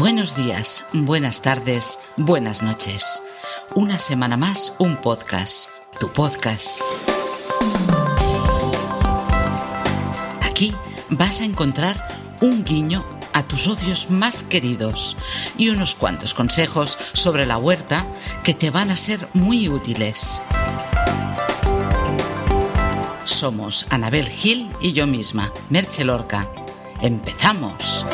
Buenos días, buenas tardes, buenas noches. Una semana más, un podcast, tu podcast. Aquí vas a encontrar un guiño a tus odios más queridos y unos cuantos consejos sobre la huerta que te van a ser muy útiles. Somos Anabel Gil y yo misma, Merche Lorca. ¡Empezamos!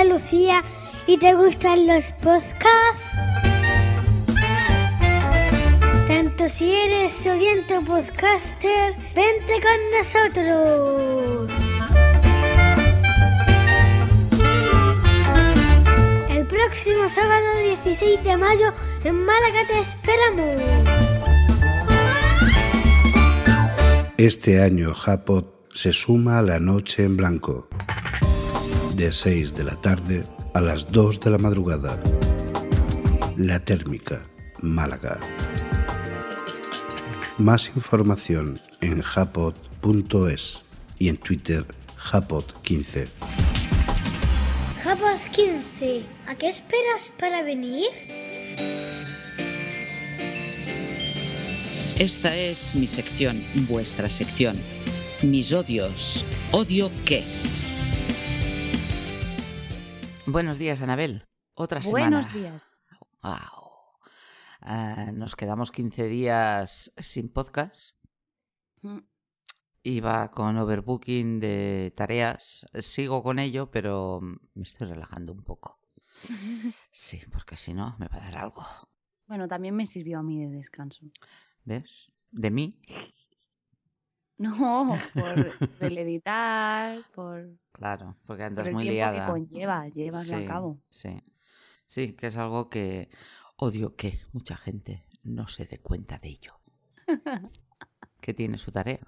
Andalucía y te gustan los podcasts? Tanto si eres oyente podcaster, vente con nosotros. El próximo sábado 16 de mayo en Málaga te esperamos. Este año Japot se suma a la noche en blanco, de 6 de la tarde a las 2 de la madrugada. La térmica, Málaga. Más información en japot.es y en Twitter japot15. Japaz 15, ¿a qué esperas para venir? Esta es mi sección, vuestra sección. Mis odios. ¿Odio qué? Buenos días, Anabel. Otra semana. Buenos días. Wow. Ah, nos quedamos 15 días sin podcast. Mm. Iba con overbooking de tareas. Sigo con ello, pero me estoy relajando un poco. Sí, porque si no, me va a dar algo. Bueno, también me sirvió a mí de descanso. ¿Ves? De mí. No, por el editar, por, Claro, porque por andas el muy tiempo liada. que conlleva llevarlo Sí, a cabo. Sí, sí, que es algo que odio que mucha gente no se dé cuenta de ello. que tiene su tarea.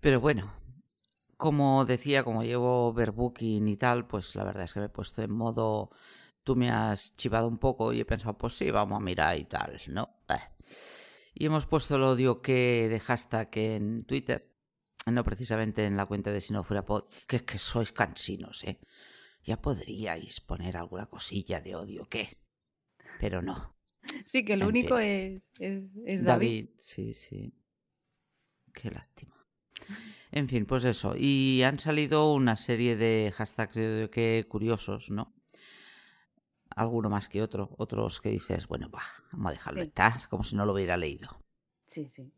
Pero bueno, como decía, como llevo overbooking y tal, pues la verdad es que me he puesto en modo. Tú me has chivado un poco y he pensado, pues sí, vamos a mirar y tal, ¿no? Y hemos puesto el odio que de hashtag en Twitter, no precisamente en la cuenta de Si no fuera pod, que es que sois cansinos, ¿eh? Ya podríais poner alguna cosilla de odio, ¿qué? Pero no. Sí, que En único es, es, es David. David, sí, sí. Qué lástima. En fin, pues eso. Y han salido una serie de hashtags de odio que curiosos, ¿no? Alguno más que otro. Otros que dices, bueno, va, vamos a dejarlo Sí. estar, como si no lo hubiera leído. Sí, sí.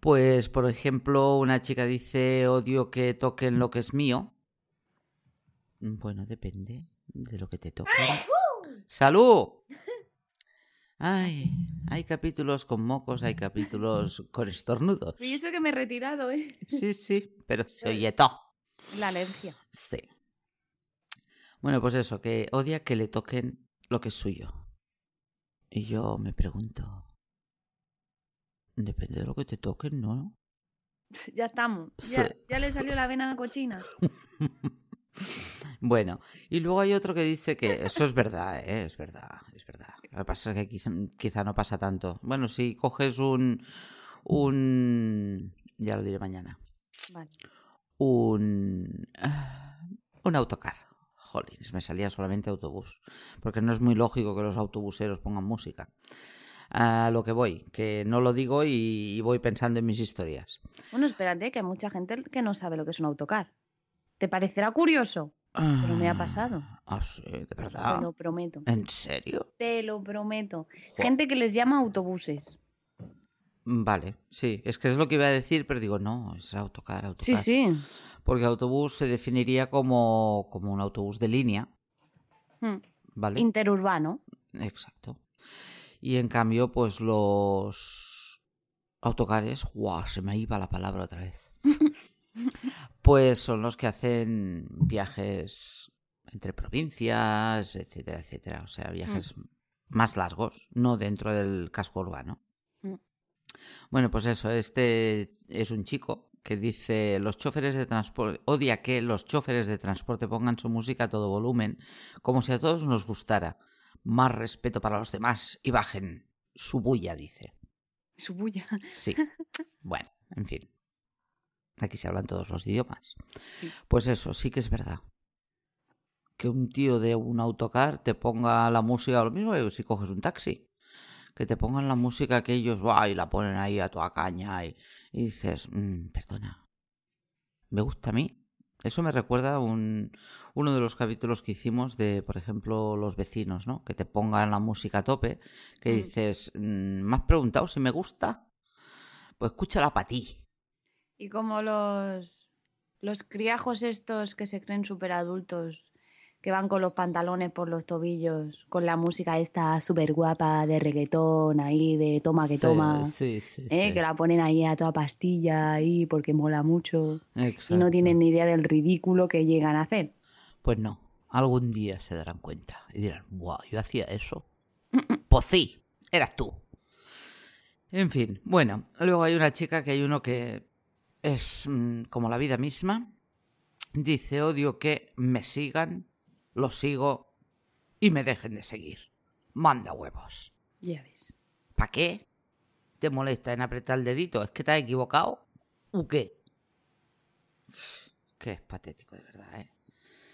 Pues, por ejemplo, una chica dice, odio que toquen lo que es mío. Bueno, depende de lo que te toquen. ¡Salud! Ay, hay capítulos con mocos, hay capítulos con estornudos. Y eso que me he retirado, ¿eh? Sí, sí, pero se oye todo. La alergia. Sí. Bueno, pues eso, que odia que le toquen lo que es suyo. Y yo me pregunto, depende de lo que te toquen, ¿no? Ya estamos. Ya, le salió la vena cochina. Bueno, y luego hay otro que dice que eso es verdad, ¿eh? es verdad, es verdad. Lo que pasa es que quizá, quizá no pasa tanto. Bueno, si coges un, un, ya lo diré mañana, Vale. un, ah, un autocar. Jolines, me salía solamente autobús, porque no es muy lógico que los autobuseros pongan música. A lo que voy, que no lo digo y, y voy pensando en mis historias. Bueno, espérate, que hay mucha gente que no sabe lo que es un autocar. ¿Te parecerá curioso? Pero me ha pasado. Ah, sí, de Te verdad. lo prometo. ¿En serio? Te lo prometo. Gente que les llama autobuses. Vale, sí, es que es lo que iba a decir, pero digo, no, es autocar, autocar. Sí, sí. Porque autobús se definiría como, como un autobús de línea, Mm. ¿vale? Interurbano. Exacto. Y en cambio, pues los autocares, ¡guau! Se me iba la palabra otra vez. pues son los que hacen viajes entre provincias, etcétera, etcétera. O sea, viajes más largos, no dentro del casco urbano. Mm. Bueno, pues eso, este es un chico que dice los choferes de transporte odia que los choferes de transporte pongan su música a todo volumen, como si a todos nos gustara. Más respeto para los demás y bajen su bulla, dice. Su bulla. Sí. Bueno, en fin. Aquí se hablan todos los idiomas. Sí. Pues eso, sí que es verdad. Que un tío de un autocar te ponga la música, lo mismo que si coges un taxi. Que te pongan la música que ellos, ¡buah! y la ponen ahí a toda caña y, y dices, "Mm, perdona, me gusta a mí. Eso me recuerda a un, uno de los capítulos que hicimos de, por ejemplo, los vecinos, ¿no? Que te pongan la música a tope, que Mm. dices, "Mm, ¿me has preguntado si me gusta? Pues escúchala para ti. Y como los, los criajos estos que se creen súper adultos, que van con los pantalones por los tobillos, con la música esta súper guapa de reggaetón ahí, de toma que Sí, toma, Sí, sí, ¿eh? sí. que la ponen ahí a toda pastilla ahí porque mola mucho y no Exacto. tienen ni idea del ridículo que llegan a hacer. Pues no, algún día se darán cuenta y dirán, wow, yo hacía eso. Pues sí, eras tú. En fin, bueno, luego hay una chica que hay uno que es mm, como la vida misma. Dice, odio que me sigan, lo sigo y me dejen de seguir. Manda huevos. Ya ves. ¿Para qué? ¿Te molesta en apretar el dedito? ¿Es que te has equivocado? ¿O qué? Qué es patético, de verdad, ¿eh?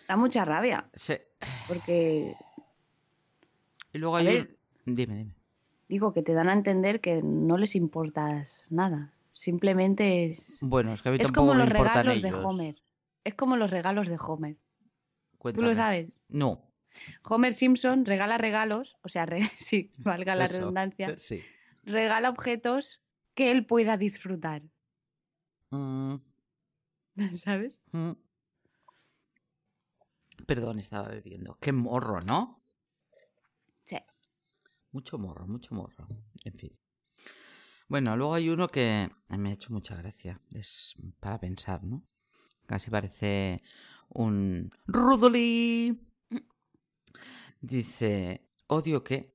Da mucha rabia Sí. porque Y luego hay ver. un... Dime, dime. digo que te dan a entender que no les importas nada. Simplemente es, Bueno, es que a mí es tampoco como los regalos de. Homer. Es como los regalos de Homer. ¿Tú lo sabes? No. Homer Simpson regala regalos, o sea, re- sí, valga la eso. redundancia, Sí. regala objetos que él pueda disfrutar, Mm, ¿sabes? mm. Perdón, estaba bebiendo. Qué morro, ¿no? Sí. Mucho morro, mucho morro. En fin. Bueno, luego hay uno que me ha hecho mucha gracia. Es para pensar, ¿no? Casi parece un Rudolí. Dice, odio que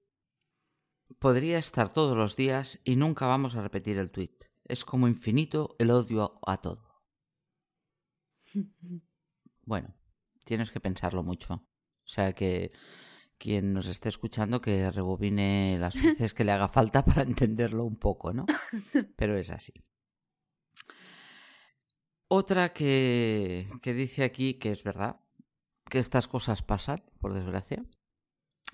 podría estar todos los días y nunca vamos a repetir el tweet. Es como infinito el odio a todo. Bueno, tienes que pensarlo mucho. O sea que quien nos esté escuchando que rebobine las veces que le haga falta para entenderlo un poco, ¿no? Pero es así. Otra que, que dice aquí que es verdad, que estas cosas pasan, por desgracia,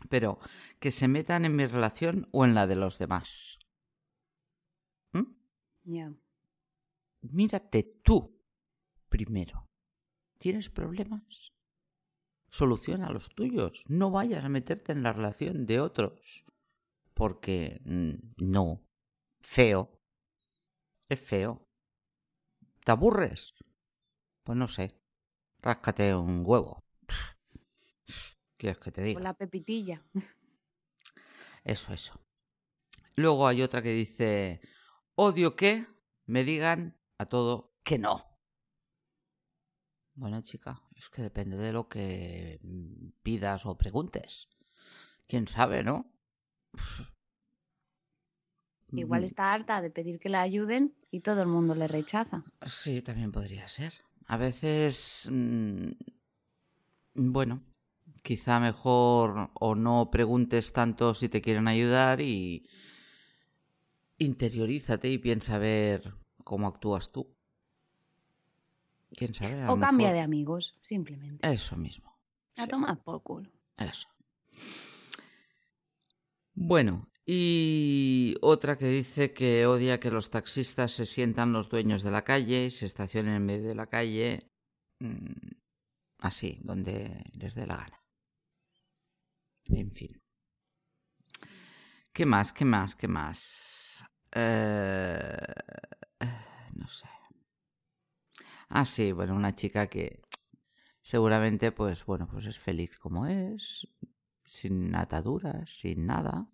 pero que se metan en mi relación o en la de los demás. ¿Mm? Ya. Mírate tú primero. ¿Tienes problemas? Soluciona los tuyos. No vayas a meterte en la relación de otros. Porque mm, no. Feo. Es feo. ¿Te aburres? Pues no sé. Ráscate un huevo. ¿Quieres que te diga? Con la pepitilla. Eso, eso. Luego hay otra que dice, odio que me digan a todo que no. Bueno, chica, es que depende de lo que pidas o preguntes. ¿Quién sabe, no? Igual está harta de pedir que la ayuden y todo el mundo le rechaza. Sí, también podría ser. A veces, mm, bueno, quizá mejor o no preguntes tanto si te quieren ayudar y interiorízate y piensa a ver cómo actúas tú. ¿Quién sabe? O cambia mejor- de amigos, simplemente. Eso mismo. A sí. tomar por culo. Eso. Bueno, y otra que dice que odia que los taxistas se sientan los dueños de la calle y se estacionen en medio de la calle. mm, así, donde les dé la gana. En fin. ¿Qué más? ¿Qué más? ¿Qué más? Eh, no sé. Ah, sí, bueno, una chica que seguramente, pues bueno, pues es feliz como es, sin ataduras, sin nada.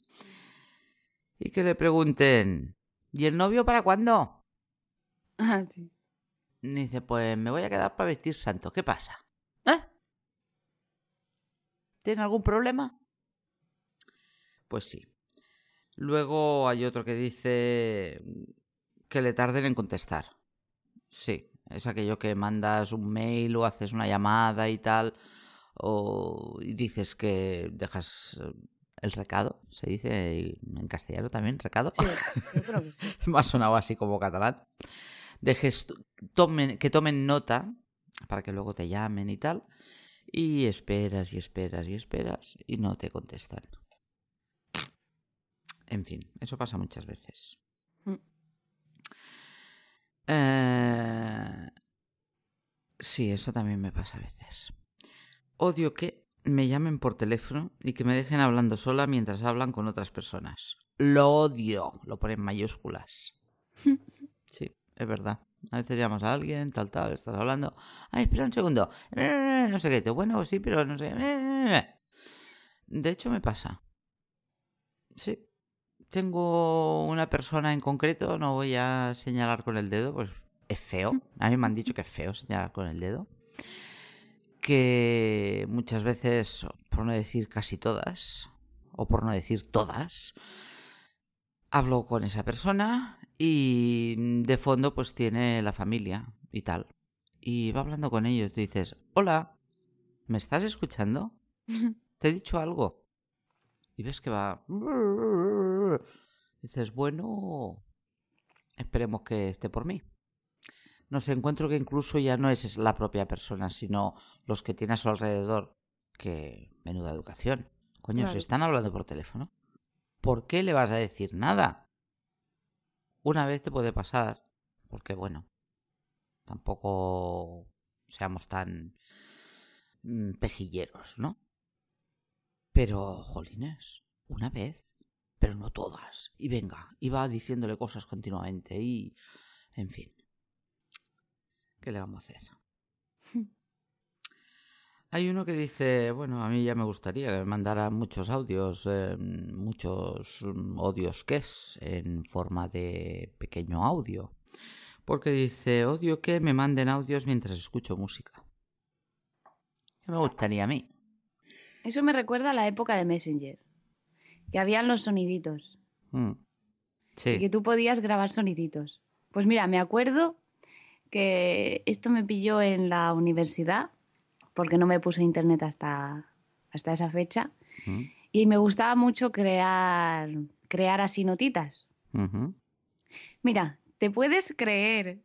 Y que le pregunten, ¿y el novio para cuándo? Ah, sí. Dice, pues me voy a quedar para vestir santo. ¿Qué pasa? ¿Eh? ¿Tiene algún problema? Pues sí. Luego hay otro que dice que le tarden en contestar. Sí, es aquello que mandas un mail o haces una llamada y tal, o y dices que dejas eh, el recado, se dice en castellano también, recado. Sí, yo creo que sí. Me ha sonado así como catalán. Tomen, que tomen nota para que luego te llamen y tal. Y esperas y esperas y esperas y no te contestan. En fin, eso pasa muchas veces. Mm. Eh, Sí, eso también me pasa a veces. Odio que me llamen por teléfono y que me dejen hablando sola mientras hablan con otras personas. Lo odio. Lo pone en mayúsculas. Sí, es verdad. A veces llamas a alguien, tal, tal, estás hablando. Ay, espera un segundo. No sé qué. Bueno, sí, pero no sé. De hecho, me pasa. Sí. Tengo una persona en concreto, no voy a señalar con el dedo, pues es feo. A mí me han dicho que es feo señalar con el dedo. Que muchas veces, por no decir casi todas, o por no decir todas, hablo con esa persona y de fondo pues tiene la familia y tal. Y va hablando con ellos, tú dices, hola, ¿me estás escuchando? ¿Te he dicho algo? Y ves que va... Dices, bueno, esperemos que esté por mí. No sé, encuentro que incluso ya no es la propia persona, sino los que tiene a su alrededor. Que menuda educación. Coño, Claro. se están hablando por teléfono. ¿Por qué le vas a decir nada? Una vez te puede pasar, porque bueno, tampoco seamos tan mm, pejilleros, ¿no? Pero, jolines, una vez, pero no todas. Y venga, iba diciéndole cosas continuamente y, en fin. ¿Qué le vamos a hacer? Hay uno que dice, bueno, a mí ya me gustaría que me mandaran muchos audios, eh, muchos mm, odios que es, en forma de pequeño audio. Porque dice, odio que me manden audios mientras escucho música. ¿Qué me gustaría a mí? Eso me recuerda a la época de Messenger. Que habían los soniditos. Mm. Y que Sí. tú podías grabar soniditos. Pues mira, me acuerdo que esto me pilló en la universidad, porque no me puse internet hasta, hasta esa fecha. Y me gustaba mucho crear, crear así notitas. Mira, ¿te puedes creer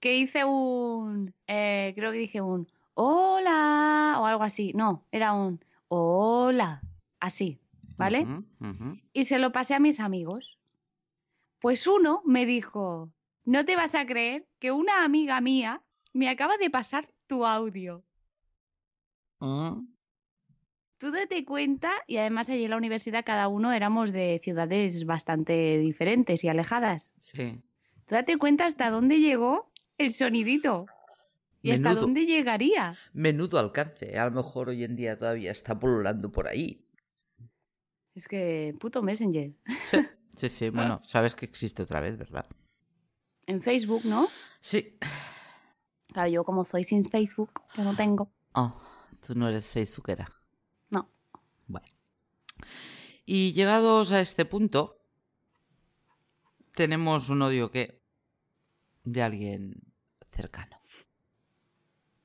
que hice un... eh, creo que dije un hola o algo así. No, era un hola, así, ¿vale? Y se lo pasé a mis amigos. Pues uno me dijo, no te vas a creer que una amiga mía me acaba de pasar tu audio. Mm. Tú date cuenta, y además allí en la universidad cada uno éramos de ciudades bastante diferentes y alejadas. Sí. Tú date cuenta hasta dónde llegó el sonidito. ¿Y hasta dónde llegaría? Menudo alcance. A lo mejor hoy en día todavía está pululando por ahí. Es que puto Messenger. Sí, sí, bueno, sabes que existe otra vez, ¿verdad? En Facebook, ¿no? Sí. Claro, yo como soy sin Facebook, que no tengo. Oh, tú no eres facebookera. No. Bueno. Y llegados a este punto, tenemos un odio que de alguien cercano.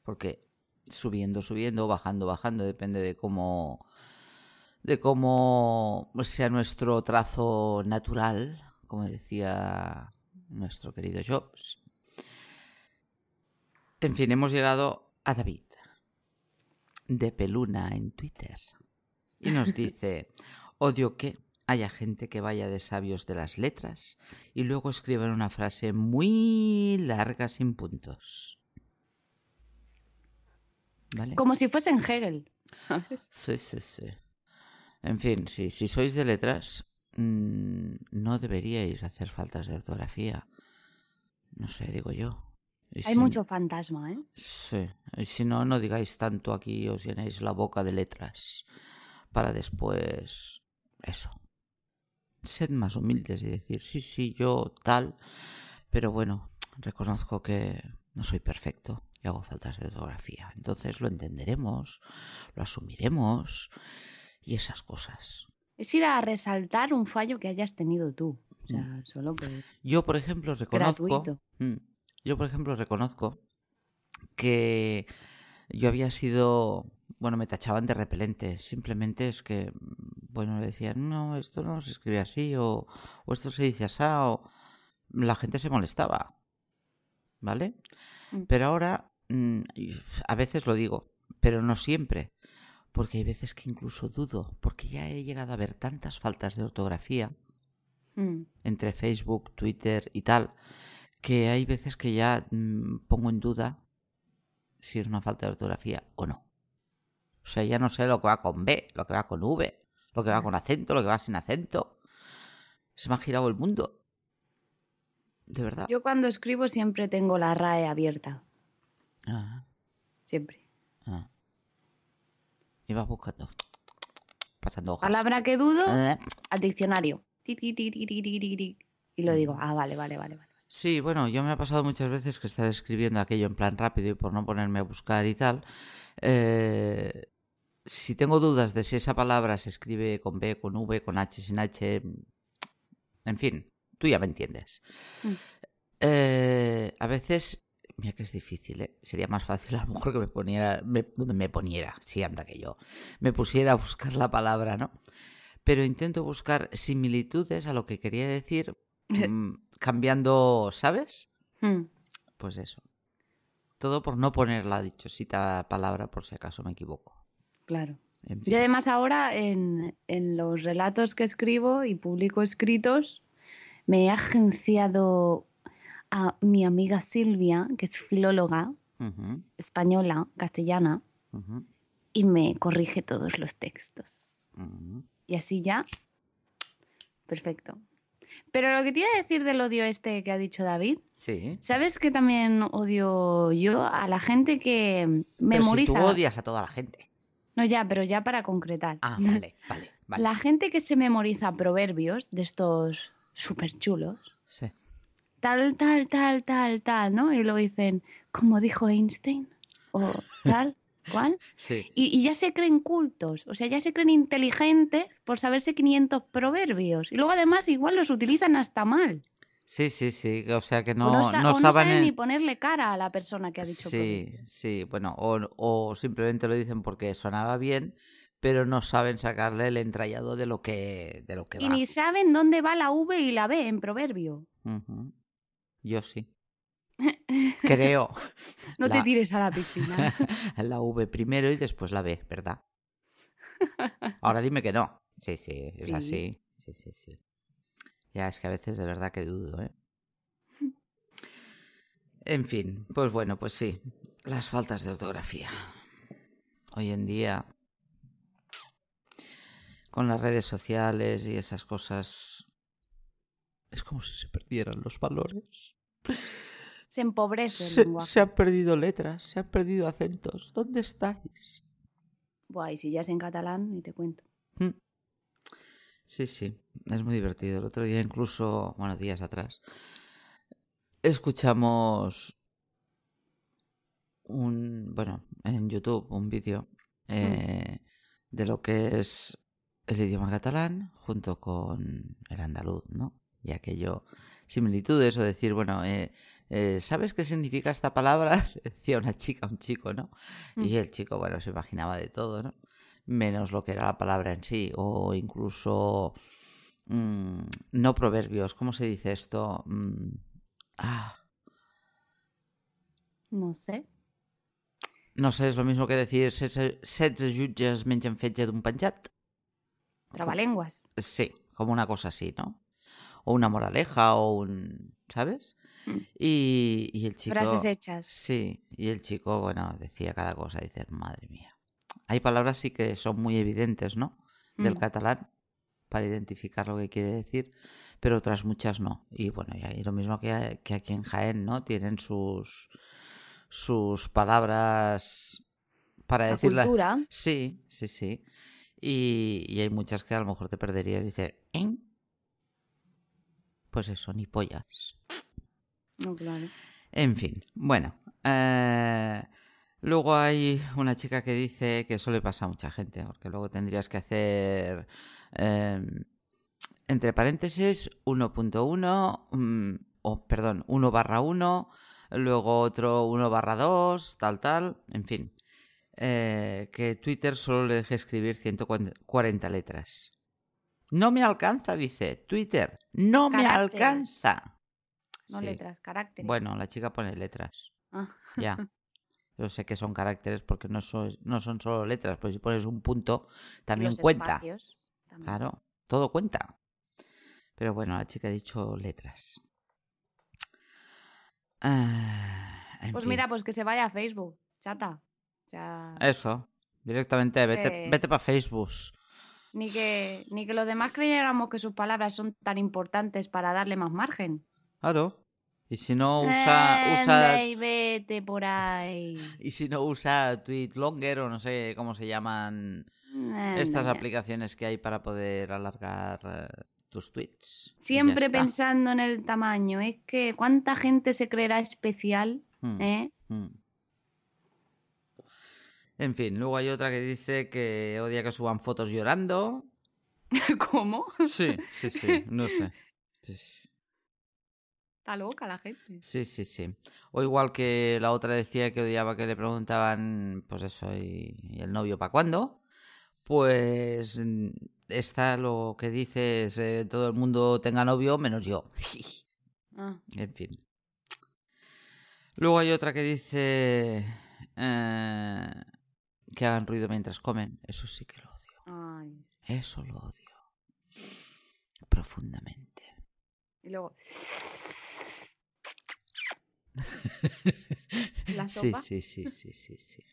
Porque subiendo, subiendo, bajando, bajando, depende de cómo de cómo sea nuestro trazo natural, como decía nuestro querido Jobs. En fin, hemos llegado a David de Peluna en Twitter. Y nos dice, odio que haya gente que vaya de sabios de las letras y luego escriban una frase muy larga sin puntos. ¿Vale? Como si fuesen Hegel. Sí, sí, sí. En fin, sí, si sois de letras, mm, no deberíais hacer faltas de ortografía. No sé, digo yo. Y Hay si- mucho fantasma, ¿eh? Sí, y si no, no digáis tanto aquí, os llenéis la boca de letras para después... Eso. Sed más humildes y decir, sí, sí, yo tal, pero bueno, reconozco que no soy perfecto y hago faltas de ortografía. Entonces lo entenderemos, lo asumiremos y esas cosas. Es ir a resaltar un fallo que hayas tenido tú. O sea, solo por... Yo, por ejemplo, reconozco. Gratuito. Mm, Yo, por ejemplo, reconozco que yo había sido. Bueno, me tachaban de repelente. Simplemente es que, mm, bueno, le decían, no, esto no se escribe así, o, o esto se dice así, o. La gente se molestaba. ¿Vale? Mm. Pero ahora, mm, a veces lo digo, pero no siempre. Porque hay veces que incluso dudo, porque ya he llegado a ver tantas faltas de ortografía Mm. entre Facebook, Twitter y tal, que hay veces que ya mm, pongo en duda si es una falta de ortografía o no. O sea, ya no sé lo que va con B, lo que va con V, lo que va con acento, lo que va sin acento. Se me ha girado el mundo. De verdad. Yo cuando escribo siempre tengo la RAE abierta. Ah, Siempre. ah. Iba buscando. Pasando hojas. Palabra que dudo, Eh, al diccionario. Y lo digo, ah, vale, vale, vale. vale. Sí, bueno, yo me ha pasado muchas veces que estar escribiendo aquello en plan rápido y por no ponerme a buscar y tal. eh, si tengo dudas de si esa palabra se escribe con B, con V, con H, sin H, en fin, tú ya me entiendes. Mm. Eh, a veces, mira que es difícil, ¿eh? sería más fácil a lo mejor que me poniera, me, me poniera, sí, anda que yo, me pusiera a buscar la palabra, ¿no? Pero intento buscar similitudes a lo que quería decir mm, cambiando, ¿sabes? Mm. Pues eso. Todo por no poner la dichosita palabra por si acaso me equivoco. Claro. En fin. Yo además ahora en, en los relatos que escribo y publico escritos, me he agenciado a mi amiga Silvia, que es filóloga española, castellana, y me corrige todos los textos. Y así ya, perfecto. Pero lo que te iba a decir del odio este que ha dicho David, Sí. ¿sabes que también odio yo a la gente que Pero si memoriza? tú odias a toda la gente. No, ya, pero ya para concretar. Ah, vale, vale, vale. La gente que se memoriza proverbios de estos súper chulos, Sí. Tal, tal, tal, tal, tal, ¿no? Y luego dicen, como dijo Einstein, o tal, cual. Sí. Y, y ya se creen cultos, o sea, ya se creen inteligentes por saberse 500 proverbios. Y luego además igual los utilizan hasta mal. Sí, sí, sí. O sea que o no, no, sa- no o no saben. saben en- ni ponerle cara a la persona que ha dicho Sí, proverbio. sí. Bueno, o, o simplemente lo dicen porque sonaba bien, pero no saben sacarle el entrallado de lo que, de lo que Y va. ni saben dónde va la V y la B en proverbio. Ujú. Yo sí. Creo. No te tires a la piscina. la V primero y después la B, ¿verdad? Ahora dime que no. Sí, sí, es Sí. así. Sí, sí, sí. Ya es que a veces de verdad que dudo, ¿eh? En fin, pues bueno, pues sí. Las faltas de ortografía. Hoy en día, con las redes sociales y esas cosas, es como si se perdieran los valores. Se empobrece el Se, lenguaje. se han perdido letras, se han perdido acentos. ¿Dónde estáis? Buah, y si ya es en catalán, ni te cuento. Mm. Sí, sí, es muy divertido. El otro día, incluso, bueno, días atrás, escuchamos un, bueno, en YouTube, un vídeo eh, de lo que es el idioma catalán junto con el andaluz, ¿no? Y aquello, similitudes o decir, bueno, eh, eh, ¿sabes qué significa esta palabra? Le Decía una chica un chico, ¿no? Y el chico, bueno, se imaginaba de todo, ¿no? Menos lo que era la palabra en sí, o incluso mm, no proverbios, ¿cómo se dice esto? Mm, ah, No sé. no sé, es lo mismo que decir setze jutges mengen fetge d'un penjat. Trabalenguas. Sí, como una cosa así, ¿no? O una moraleja o un... ¿Sabes? Mm. Y, y el chico... Frases hechas. Sí, y el chico, bueno, decía cada cosa, dices, madre mía. Hay palabras sí que son muy evidentes, ¿no? Del Mm. catalán, para identificar lo que quiere decir, pero otras muchas no. Y bueno, y lo mismo que, que aquí en Jaén, ¿no? Tienen sus, sus palabras para La decirlas. cultura. Sí, sí, sí. Y, y hay muchas que a lo mejor te perderías y dices, ¿eh? Pues eso, ni pollas. No, claro. En fin, bueno, Eh, luego hay una chica que dice que eso le pasa a mucha gente, porque luego tendrías que hacer, eh, entre paréntesis, 1.1, mm, o perdón, 1 barra 1, luego otro 1 barra 2, tal, tal, en fin. Eh, que Twitter solo le deje escribir 140 letras. No me alcanza, dice Twitter. No me alcanza. No Sí. letras, caracteres. Bueno, la chica pone letras. Ah. Ya. Yo sé que son caracteres porque no son, no son solo letras, pues si pones un punto también Los cuenta. espacios también. Claro, todo cuenta. Pero bueno, la chica ha dicho letras. Ah, Pues fin. mira, pues que se vaya a Facebook, chata. Sea, Eso, directamente, vete, Eh. vete para Facebook. Ni, que, ni que los demás creyéramos que sus palabras son tan importantes para darle más margen. Claro. Y si no usa, usa Anda y vete por ahí. y si no usa Tweet Longer o no sé cómo se llaman estas Anda aplicaciones que hay para poder alargar eh, tus tweets. Siempre pensando en el tamaño. Es que cuánta gente se creerá especial, Mm, ¿eh? mm. En fin, luego hay otra que dice que odia que suban fotos llorando. ¿Cómo? Sí, sí, sí, no sé. Sí. Está loca la gente. Sí, sí, sí. O igual que la otra decía que odiaba que le preguntaban, pues eso, ¿y, y el novio para cuándo? Pues mm, esta lo que dice es eh, todo el mundo tenga novio menos yo. Ah, en fin. Luego hay otra que dice eh, que hagan ruido mientras comen. Eso sí que lo odio. ay. Eso lo odio. Profundamente. Y luego. La Sí, sopa. sí, sí, sí, sí, sí.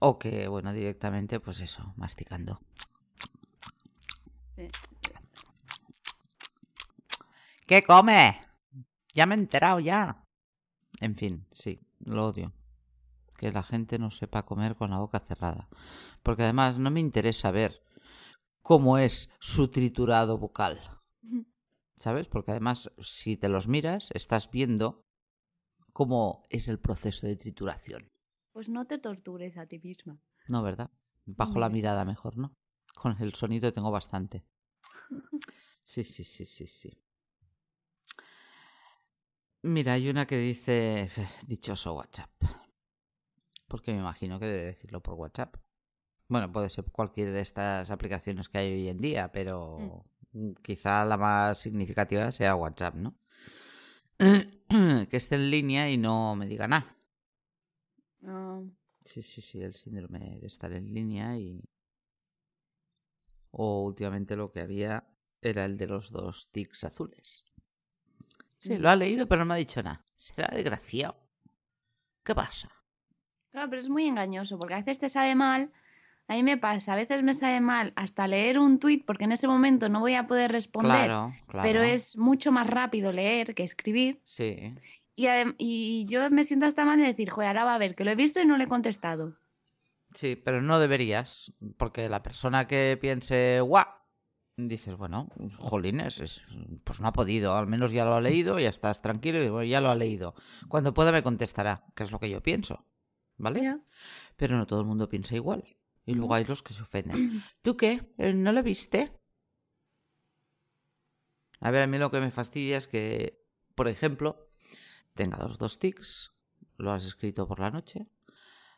O que, bueno, directamente, pues eso, masticando. Sí. ¿Qué come? Ya me he enterado ya. En fin, sí, lo odio. Que la gente no sepa comer con la boca cerrada. Porque además no me interesa ver cómo es su triturado bucal. ¿Sabes? Porque además, si te los miras, estás viendo cómo es el proceso de trituración. Pues no te tortures a ti misma. No, ¿verdad? Bajo la mirada mejor, ¿no? Con el sonido tengo bastante. Sí, sí, sí, sí, sí. Mira, hay una que dice "Eh, dichoso WhatsApp. Porque me imagino que debe decirlo por WhatsApp. Bueno, puede ser cualquier de estas aplicaciones que hay hoy en día, pero mm, quizá la más significativa sea WhatsApp, ¿no? que esté en línea y no me diga nada. Ah, Sí, sí, sí, el síndrome de estar en línea y... O últimamente lo que había era el de los dos tics azules. Sí, Mm. lo ha leído pero no me ha dicho nada. Será desgraciado. ¿Qué pasa? Claro, pero es muy engañoso porque a veces te sabe mal. A mí me pasa, a veces me sabe mal hasta leer un tuit porque en ese momento no voy a poder responder, Claro, claro. pero es mucho más rápido leer que escribir. Sí, Y, y yo me siento hasta mal de decir, joder, ahora va a ver que lo he visto y no le he contestado. sí, pero no deberías. Porque la persona que piense, guau, dices, bueno, jolines, es- pues no ha podido. Al menos ya lo ha leído, ya estás tranquilo y bueno, ya lo ha leído. Cuando pueda me contestará, que es lo que yo pienso. ¿Vale? Pero no todo el mundo piensa igual. Y luego hay los que se ofenden. ¿Tú qué? ¿Eh, ¿No lo viste? A ver, a mí lo que me fastidia es que, por ejemplo, tenga los dos tics, lo has escrito por la noche,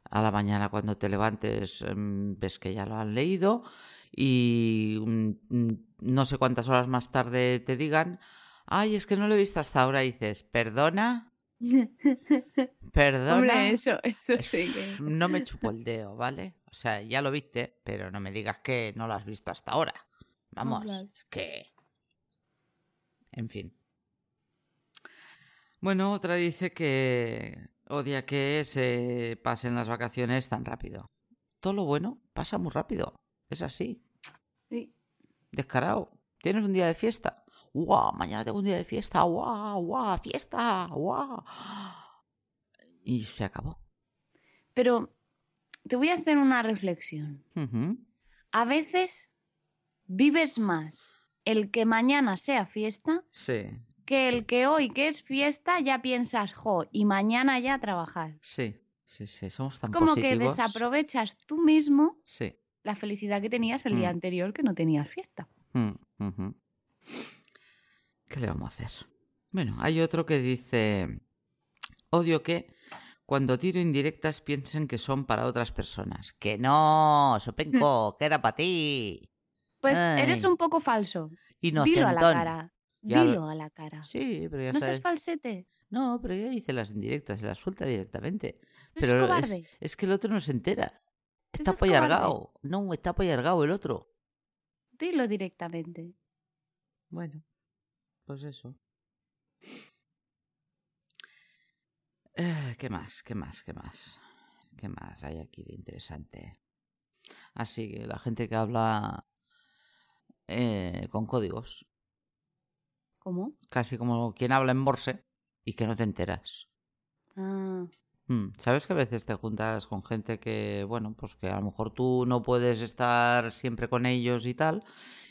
a la mañana cuando te levantes em, ves que ya lo han leído y mm, mm, no sé cuántas horas más tarde te digan, ay, es que no lo he visto hasta ahora y dices, perdona, perdona. Hombre, eso, eso sí que... No me chupo el dedo, ¿vale? O sea, ya lo viste, pero no me digas que no lo has visto hasta ahora. Vamos, claro. que... En fin. Bueno, otra dice que odia que se pasen las vacaciones tan rápido. Todo lo bueno pasa muy rápido. Es así. Sí. Descarado. ¿Tienes un día de fiesta? ¡Guau! Mañana tengo un día de fiesta. ¡Guau! ¡Guau! ¡Fiesta! ¡Guau! Y se acabó. Pero te voy a hacer una reflexión. Ujú. A veces vives más el que mañana sea fiesta Sí. que el que hoy que es fiesta ya piensas, jo, y mañana ya a trabajar. Sí, sí, sí. Somos Es tan como que desaprovechas tú mismo Sí. la felicidad que tenías el día Mm. anterior que no tenías fiesta. Mm. ¿Qué le vamos a hacer? Bueno, hay otro que dice, odio que cuando tiro indirectas piensen que son para otras personas. Que no, Sopenco, que era para ti. Pues eres un poco falso. Dilo a la cara. Ya lo- Dilo a la cara. Sí, pero ya no está. seas falsete. No, pero ya dice las indirectas, se las suelta directamente. Es Pero es, cobarde. es que el otro no se entera. Está es cobarde. apoyargado. No, está apoyargado el otro. Dilo directamente. Bueno, pues eso. Eh, ¿Qué más? ¿Qué más? ¿Qué más? ¿Qué más hay aquí de interesante? Así que la gente que habla eh, con códigos, ¿Cómo? casi como quien habla en morse y que no te enteras. Ah, ¿Sabes que a veces te juntas con gente que, bueno, pues que a lo mejor tú no puedes estar siempre con ellos y tal,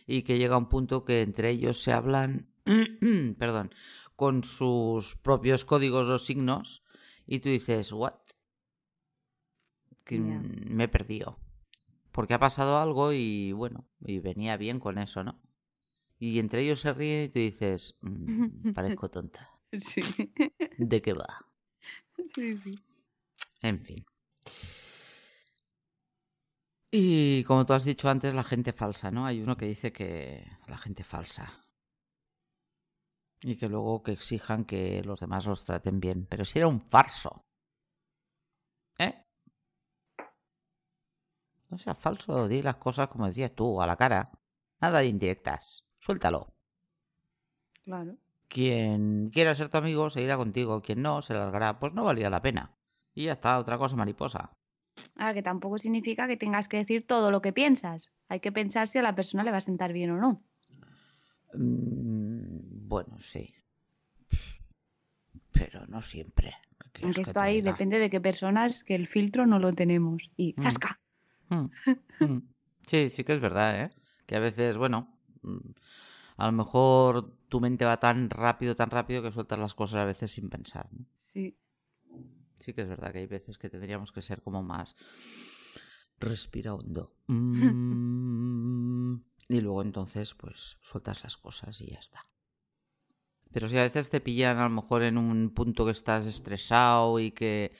y que llega un punto que entre ellos se hablan, perdón, con sus propios códigos o signos, y tú dices, ¿what? Que mm, me he perdido. Porque ha pasado algo y, bueno, y venía bien con eso, ¿no? Y entre ellos se ríen y tú dices, "Mm, parezco tonta. sí. ¿De qué va? sí, sí. En fin. Y como tú has dicho antes, la gente falsa, ¿no? Hay uno que dice que la gente falsa. Y que luego que exijan que los demás los traten bien. Pero si era un farso. ¿Eh? No seas falso, di las cosas como decías tú, a la cara. Nada de indirectas. Suéltalo. Claro. Quien quiera ser tu amigo seguirá contigo. Quien no, se largará. Pues no valía la pena. Y ya está, otra cosa mariposa. Ahora, que tampoco significa que tengas que decir todo lo que piensas. Hay que pensar si a la persona le va a sentar bien o no. Mm, bueno, sí. Pero no siempre. ¿Qué quieres Aunque que esto ahí diga? depende de qué personas, que el filtro no lo tenemos. Y Mm. ¡zasca! Mm, mm. Sí, sí que es verdad, ¿eh? Que a veces, bueno, a lo mejor tu mente va tan rápido, tan rápido que sueltas las cosas a veces sin pensar. ¿no? Sí. Sí que es verdad que hay veces que tendríamos que ser como más respira hondo. Mm, y luego entonces pues sueltas las cosas y ya está. Pero si a veces te pillan a lo mejor en un punto que estás estresado y que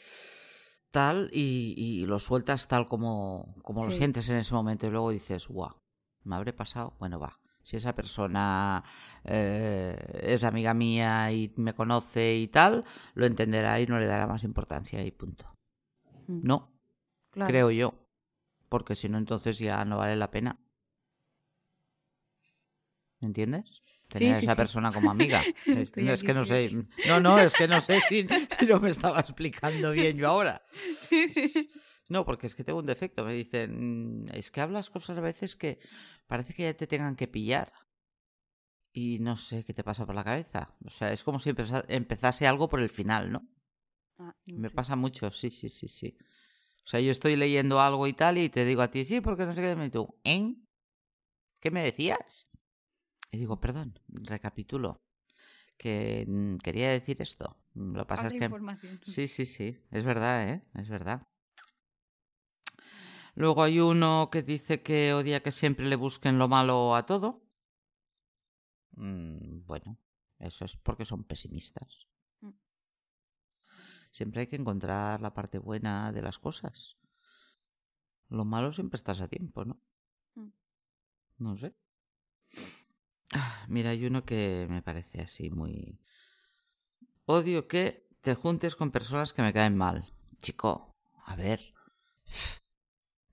tal y, y lo sueltas tal como, como lo sientes en ese momento y luego dices, guau, me habré pasado, bueno va. Si esa persona eh, es amiga mía y me conoce y tal, lo entenderá y no le dará más importancia y punto. Mm, No, claro. creo yo. Porque si no, entonces ya no vale la pena. ¿Me entiendes? Tener sí, a esa sí. persona como amiga. Es, Estoy es que no sé. No, no, es que no sé si, si no me estaba explicando bien yo ahora. No, porque es que tengo un defecto. Me dicen, "Mm, es que hablas cosas a veces que parece que ya te tengan que pillar. Y no sé qué te pasa por la cabeza. O sea, es como si empeza- empezase algo por el final, ¿no? Ah, no Me pasa mucho, sí, sí, sí, sí. O sea, yo estoy leyendo algo y tal y te digo a ti, sí, porque no sé qué, y tú, ¿eh? ¿Qué me decías? Y digo, perdón, recapitulo. Que mm, quería decir esto. Lo que pasa es que... Sí, sí, sí, es verdad, ¿eh? Es verdad. Luego hay uno que dice que odia que siempre le busquen lo malo a todo. Mm, bueno, eso es porque son pesimistas. Mm. Siempre hay que encontrar la parte buena de las cosas. Lo malo siempre estás a tiempo, ¿no? Mm. No sé. Ah, mira, hay uno que me parece así muy... Odio que te juntes con personas que me caen mal. Chico, a ver.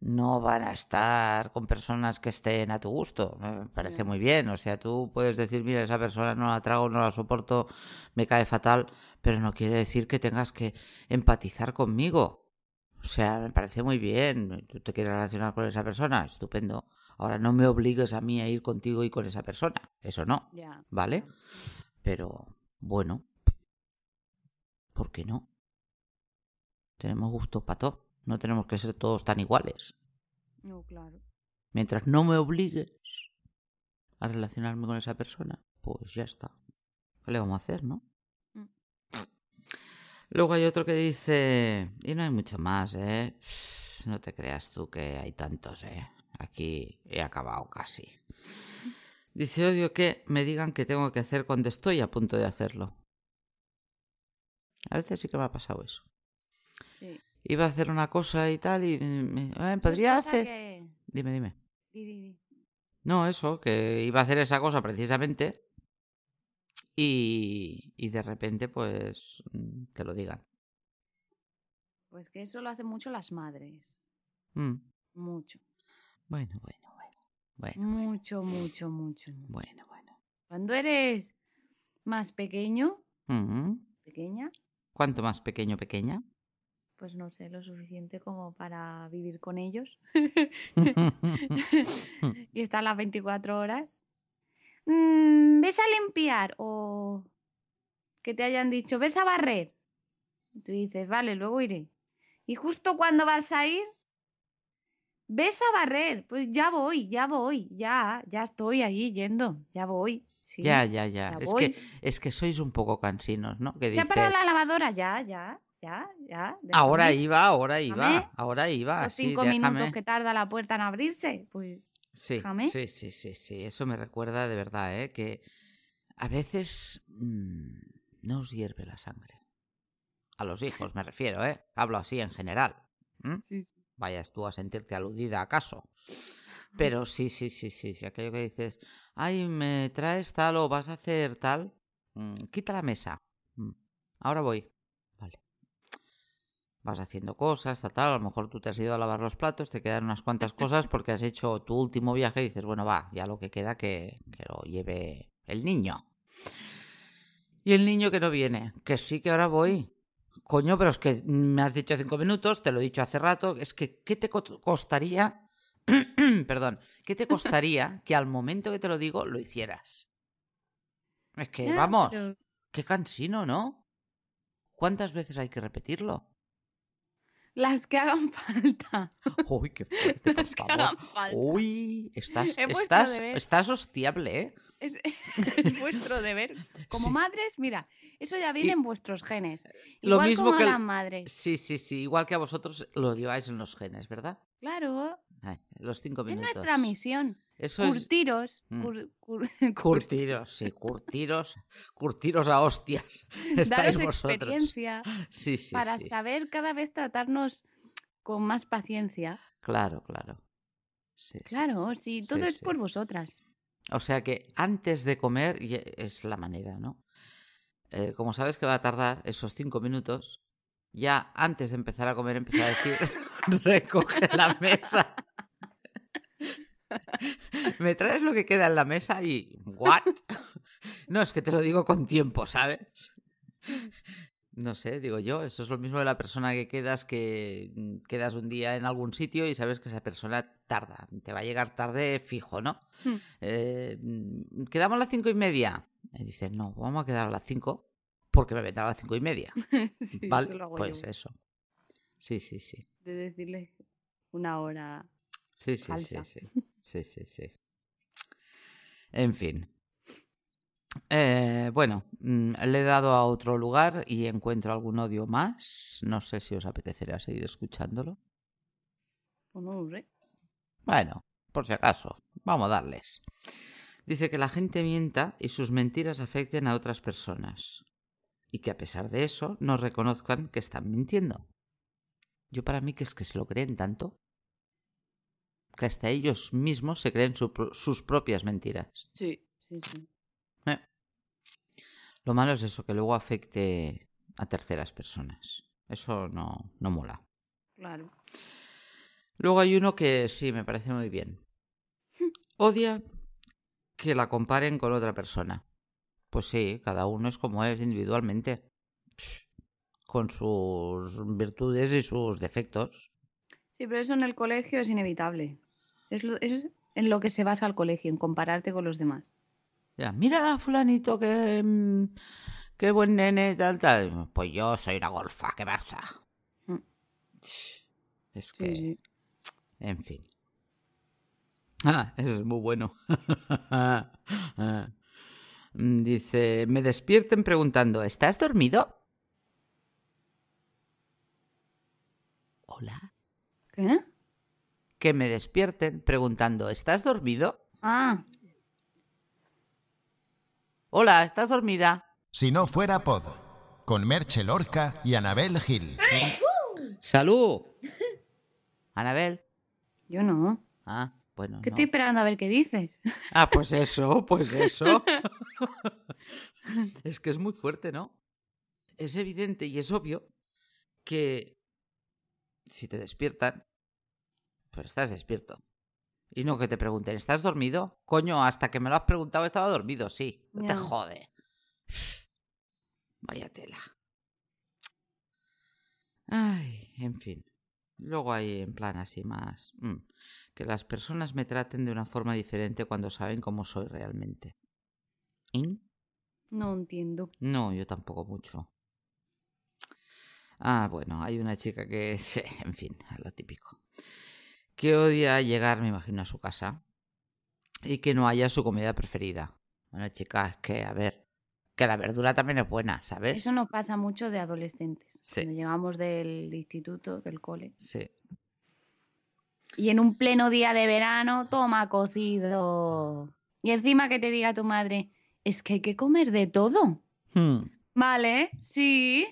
No van a estar con personas que estén a tu gusto. Me parece muy bien. O sea, tú puedes decir, mira, esa persona no la trago, no la soporto, me cae fatal, pero no quiere decir que tengas que empatizar conmigo. O sea, me parece muy bien. Tú te quieres relacionar con esa persona, estupendo. Ahora no me obligues a mí a ir contigo y con esa persona. Eso no. ¿Vale? Pero, bueno, ¿por qué no? Tenemos gusto para todo. No tenemos que ser todos tan iguales. No, claro. Mientras no me obligues a relacionarme con esa persona, pues ya está. ¿Qué le vamos a hacer, no? Mm. Luego hay otro que dice, y no hay mucho más, ¿eh? No te creas tú que hay tantos, ¿eh? Aquí he acabado casi. Dice, odio que me digan que tengo que hacer cuando estoy a punto de hacerlo. A veces sí que me ha pasado eso. Sí. Iba a hacer una cosa y tal y me, eh, podría hacer... que- Dime, dime. Di, di, di. No, eso, que iba a hacer esa cosa precisamente y, y de repente pues mm, te lo digan. Pues que eso lo hacen mucho las madres. Mm, Mucho. Bueno, bueno, bueno. Bueno, Mucho, mucho, mucho. bueno, bueno. Cuando eres más pequeño, Mm, pequeña, ¿Cuánto más pequeño, pequeña? Pues no sé, lo suficiente como para vivir con ellos y estar las 24 horas. Mm, ¿Ves a limpiar? O que te hayan dicho, ¿ves a barrer? Y tú dices, vale, luego iré. Y justo cuando vas a ir, ¿ves a barrer? Pues ya voy, ya voy, ya, ya estoy ahí yendo, ya voy. sí. ya, ya, ya. ya Es voy. que, es que sois un poco cansinos, ¿no? Que Se ha parado dices, la lavadora, ya, ya, ya, ya. ahora iba, ahora iba, Déjame. ahora iba. Esos sí, cinco minutos que tarda la puerta en abrirse, pues Sí, déjame. sí, sí, sí, sí. Eso me recuerda de verdad, ¿eh? Que a veces mm, no os hierve la sangre. A los hijos me refiero, ¿eh? Hablo así en general. ¿m? Vayas tú a sentirte aludida acaso. Pero sí, sí, sí, sí, sí. Aquello que dices, ay, me traes tal o vas a hacer tal, mm, quita la mesa. Mm, Ahora voy. Vas haciendo cosas, tal, tal. A lo mejor tú te has ido a lavar los platos, te quedan unas cuantas cosas porque has hecho tu último viaje y dices, bueno, va, ya lo que queda que, que lo lleve el niño. Y el niño que no viene, que sí que ahora voy. Coño, pero es que me has dicho cinco minutos, te lo he dicho hace rato, es que ¿qué te co- costaría? Perdón, ¿qué te costaría que al momento que te lo digo lo hicieras? Es que, vamos, qué cansino, ¿no? ¿Cuántas veces hay que repetirlo? Las que hagan falta. Uy, qué fuerte, por Las que favor. hagan falta. Uy, estás, estás, estás hostiable, ¿eh? Es, es vuestro deber. Como Sí. madres, mira, eso ya viene Y- en vuestros genes. Lo Igual mismo como que las madres. Sí, sí, sí. Igual que a vosotros lo lleváis en los genes, ¿verdad? Claro, los cinco es nuestra misión. Eso. Curtiros. Mm. cur- cur- Curtiros, sí, curtiros. Curtiros a hostias. Estáis Daros vosotros. experiencia Sí, sí, para sí. saber cada vez tratarnos con más paciencia. Claro, claro. Sí. Claro, si todo es por vosotras. O sea que antes de comer es la manera, ¿no? Eh, como sabes que va a tardar esos cinco minutos, ya antes de empezar a comer empezar a decir, recoge la mesa. Me traes lo que queda en la mesa y ¿what? No, es que te lo digo con tiempo, ¿sabes? No sé, digo yo, eso es lo mismo de la persona que quedas, que mm, quedas un día en algún sitio y sabes que esa persona tarda, te va a llegar tarde fijo, ¿no? Hmm. Eh, mm, ¿Quedamos a las cinco y media? Y dices, no, vamos a quedar a las cinco porque me vendrá a las cinco y media. Sí, ¿Vale? eso lo hago pues yo. eso. Sí, sí, sí. De decirles una hora. Sí, sí, sí, sí. Sí, sí, sí. En fin. Eh, bueno, mm, le he dado a otro lugar y encuentro algún odio más. No sé si os apetecerá seguir escuchándolo. Pues no sé. Bueno, por si acaso, vamos a darles. Dice que la gente mienta y sus mentiras afecten a otras personas. Y que a pesar de eso no reconozcan que están mintiendo. Yo para mí que es que se lo creen tanto que hasta ellos mismos se creen su sus propias mentiras. Sí, sí, sí. Eh. Lo malo es eso, que luego afecte a terceras personas. Eso no, no mola. Claro. Luego hay uno que sí, me parece muy bien. Odia que la comparen con otra persona. Pues sí, cada uno es como es individualmente. Con sus virtudes y sus defectos. Sí, pero eso en el colegio es inevitable. Es lo- eso es en lo que se basa el colegio, en compararte con los demás. Ya, mira, fulanito, que... mm, Qué buen nene, tal, tal. Pues yo soy una golfa, ¿qué pasa? Mm. Es Sí, que... sí. En fin. Ah, eso es muy bueno. Mm, Dice, me despierten preguntando, ¿estás dormido? Hola. ¿Qué? Que me despierten preguntando, ¿estás dormido? Ah, Hola, ¿estás dormida? Si no fuera Pod, con Merche Lorca y Anabel Gil. ¡Salud! Anabel. yo no. Ah, bueno. Que no. estoy esperando a ver qué dices. Ah, pues eso, pues eso. es que es muy fuerte, ¿no? Es evidente y es obvio que si te despiertan, pues estás despierto. Y no que te pregunten, ¿estás dormido? Coño, hasta que me lo has preguntado estaba dormido, sí. No te jode. Vaya tela. Ay, en fin. Luego hay en plan así más... mm, que las personas me traten de una forma diferente cuando saben cómo soy realmente. ¿In? No entiendo. No, yo tampoco mucho. Ah, bueno, hay una chica que, en fin, a lo típico. Que odia llegar, me imagino, a su casa y que no haya su comida preferida. Bueno, chica, es que, a ver, que la verdura también es buena, ¿sabes? Eso nos pasa mucho de adolescentes. Sí. Cuando llegamos del instituto, del cole. Sí. Y en un pleno día de verano, toma cocido. Y encima que te diga tu madre, es que hay que comer de todo. Hmm, Vale, sí.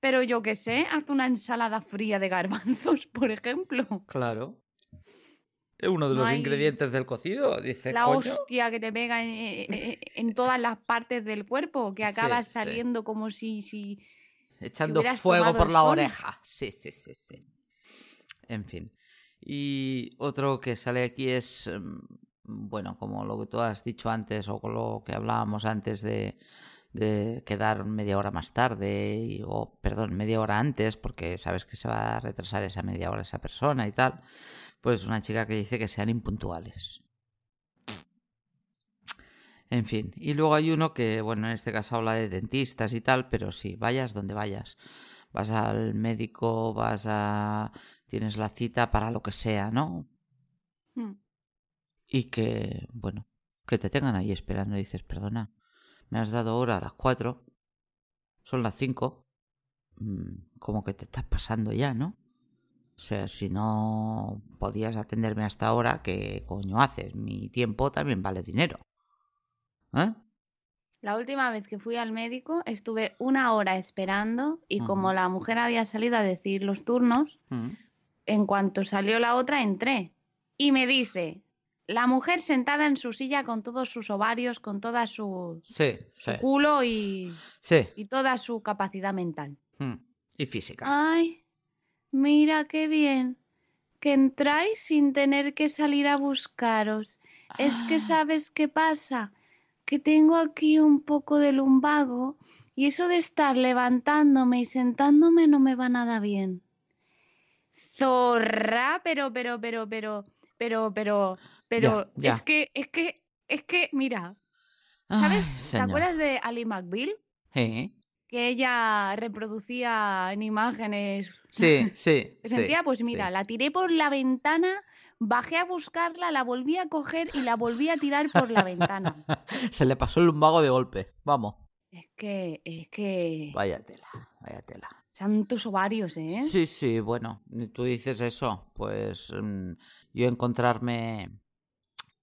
Pero yo qué sé, haz una ensalada fría de garbanzos, por ejemplo. claro. Es uno de No los hay- ingredientes del cocido, dice. La coño. hostia que te pega en, en- en todas las partes del cuerpo, que acabas sí. saliendo como si, si... Echando fuego por la sol. oreja. Sí, sí, sí, sí. En fin. Y otro que sale aquí es, em, bueno, como lo que tú has dicho antes o con lo que hablábamos antes de, de quedar media hora más tarde, y- o perdón, media hora antes, porque sabes que se va a retrasar esa media hora esa persona y tal. Pues una chica que dice que sean impuntuales. En fin, y luego hay uno que, bueno, en este caso habla de dentistas y tal, pero sí, vayas donde vayas. Vas al médico, vas a... tienes la cita para lo que sea, ¿no? Hmm. Y que, bueno, que te tengan ahí esperando y dices, perdona, me has dado hora a las 4, son las 5, mm, como que te estás pasando ya, ¿no? O sea, si no podías atenderme hasta ahora, ¿qué coño haces? Mi tiempo también vale dinero. ¿Eh? La última vez que fui al médico estuve una hora esperando y como la mujer había salido a decir los turnos, Mm. en cuanto salió la otra entré y me dice, la mujer sentada en su silla con todos sus ovarios, con toda su, Sí, su sí. culo y, Sí. y toda su capacidad mental. Mm. Y física. Ay, mira qué bien, que entráis sin tener que salir a buscaros. Es que sabes qué pasa, que tengo aquí un poco de lumbago y eso de estar levantándome y sentándome no me va nada bien. Zorra, pero, pero, pero, pero, pero, pero, pero, ya. es que, es que, es que, mira, Ay, ¿sabes? ¿Te acuerdas de Ali McBeal? Sí, que ella reproducía en imágenes. sí, sí. que sí, sentía, pues sí. mira, la tiré por la ventana, bajé a buscarla, la volví a coger y la volví a tirar por la ventana. Se le pasó el lumbago de golpe. Vamos. Es que, es que. Vaya tela, vaya tela. Santos ovarios, ¿eh? Sí, sí, bueno, tú dices eso, pues mm, yo encontrarme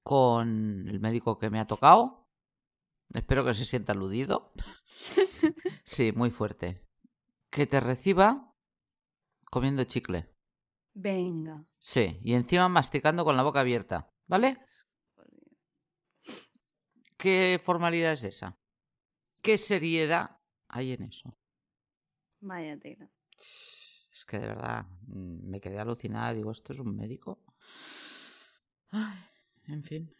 con el médico que me ha tocado, espero que se sienta aludido. sí, muy fuerte. Que te reciba comiendo chicle. Venga. Sí, y encima masticando con la boca abierta, ¿vale? ¿Qué formalidad es esa? ¿Qué seriedad hay en eso? Vaya tela. Es que de verdad mm, me quedé alucinada. Digo, ¿esto es un médico? Ay, en fin,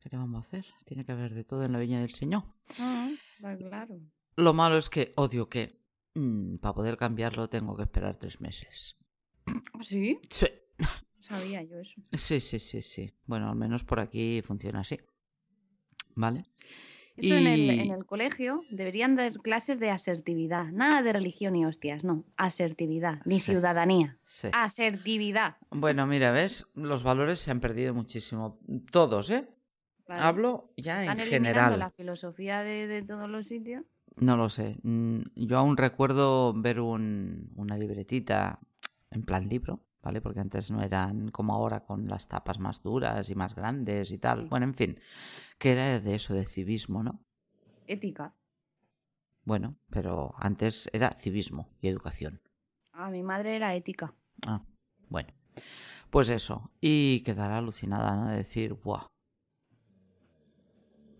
¿qué le vamos a hacer? Tiene que haber de todo en la viña del Señor. Ah, está claro. Lo malo es que odio que mm, para poder cambiarlo tengo que esperar tres meses. ¿Sí? Sí. No sabía yo eso. Sí, sí, sí, sí. Bueno, al menos por aquí funciona así. ¿Vale? Eso en, el, Y- en el colegio deberían dar clases de asertividad. Nada de religión ni hostias, no. Asertividad, ni Sí. ciudadanía. Sí. Asertividad. Bueno, mira, ¿ves? Los valores se han perdido muchísimo. Todos, ¿eh? Hablo ya Están en general. la filosofía de, de todos los sitios. No lo sé. Mm, Yo aún recuerdo ver un- una libretita en plan libro, ¿vale? Porque antes no eran como ahora con las tapas más duras y más grandes y tal. Bueno, en fin, que era de eso, de civismo, ¿no? Ética. Bueno, pero antes era civismo y educación. A mi madre era ética. Ah, bueno. Pues eso. Y quedará alucinada, ¿no? De decir, ¡buah!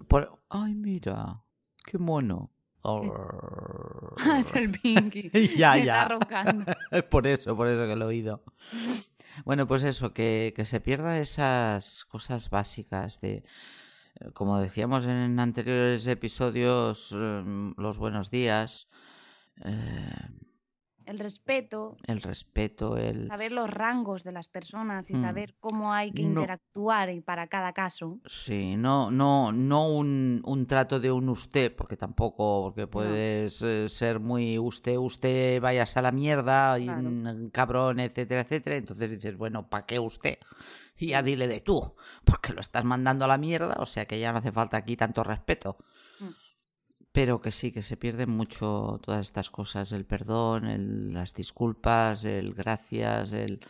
Por... ¡Ay, mira! ¡Qué mono! es el Pinky. Ya, ya. Está roncando. por eso, por eso que lo he oído. Bueno, pues eso, que, que se pierdan esas cosas básicas de, eh, como decíamos en anteriores episodios, em, los buenos días, eh, El respeto, el respeto, el... saber los rangos de las personas y Mm. saber cómo hay que No. interactuar y para cada caso. Sí, no, no, no un, un trato de un usted, porque tampoco, porque puedes eh, ser muy usted, usted, vayas a la mierda, Claro. cabrón, etcétera, etcétera. Entonces dices, bueno, ¿para qué usted? Y ya dile de tú, porque lo estás mandando a la mierda, o sea que ya no hace falta aquí tanto respeto. Pero que sí, que se pierden mucho todas estas cosas, el perdón, las disculpas, el gracias, el...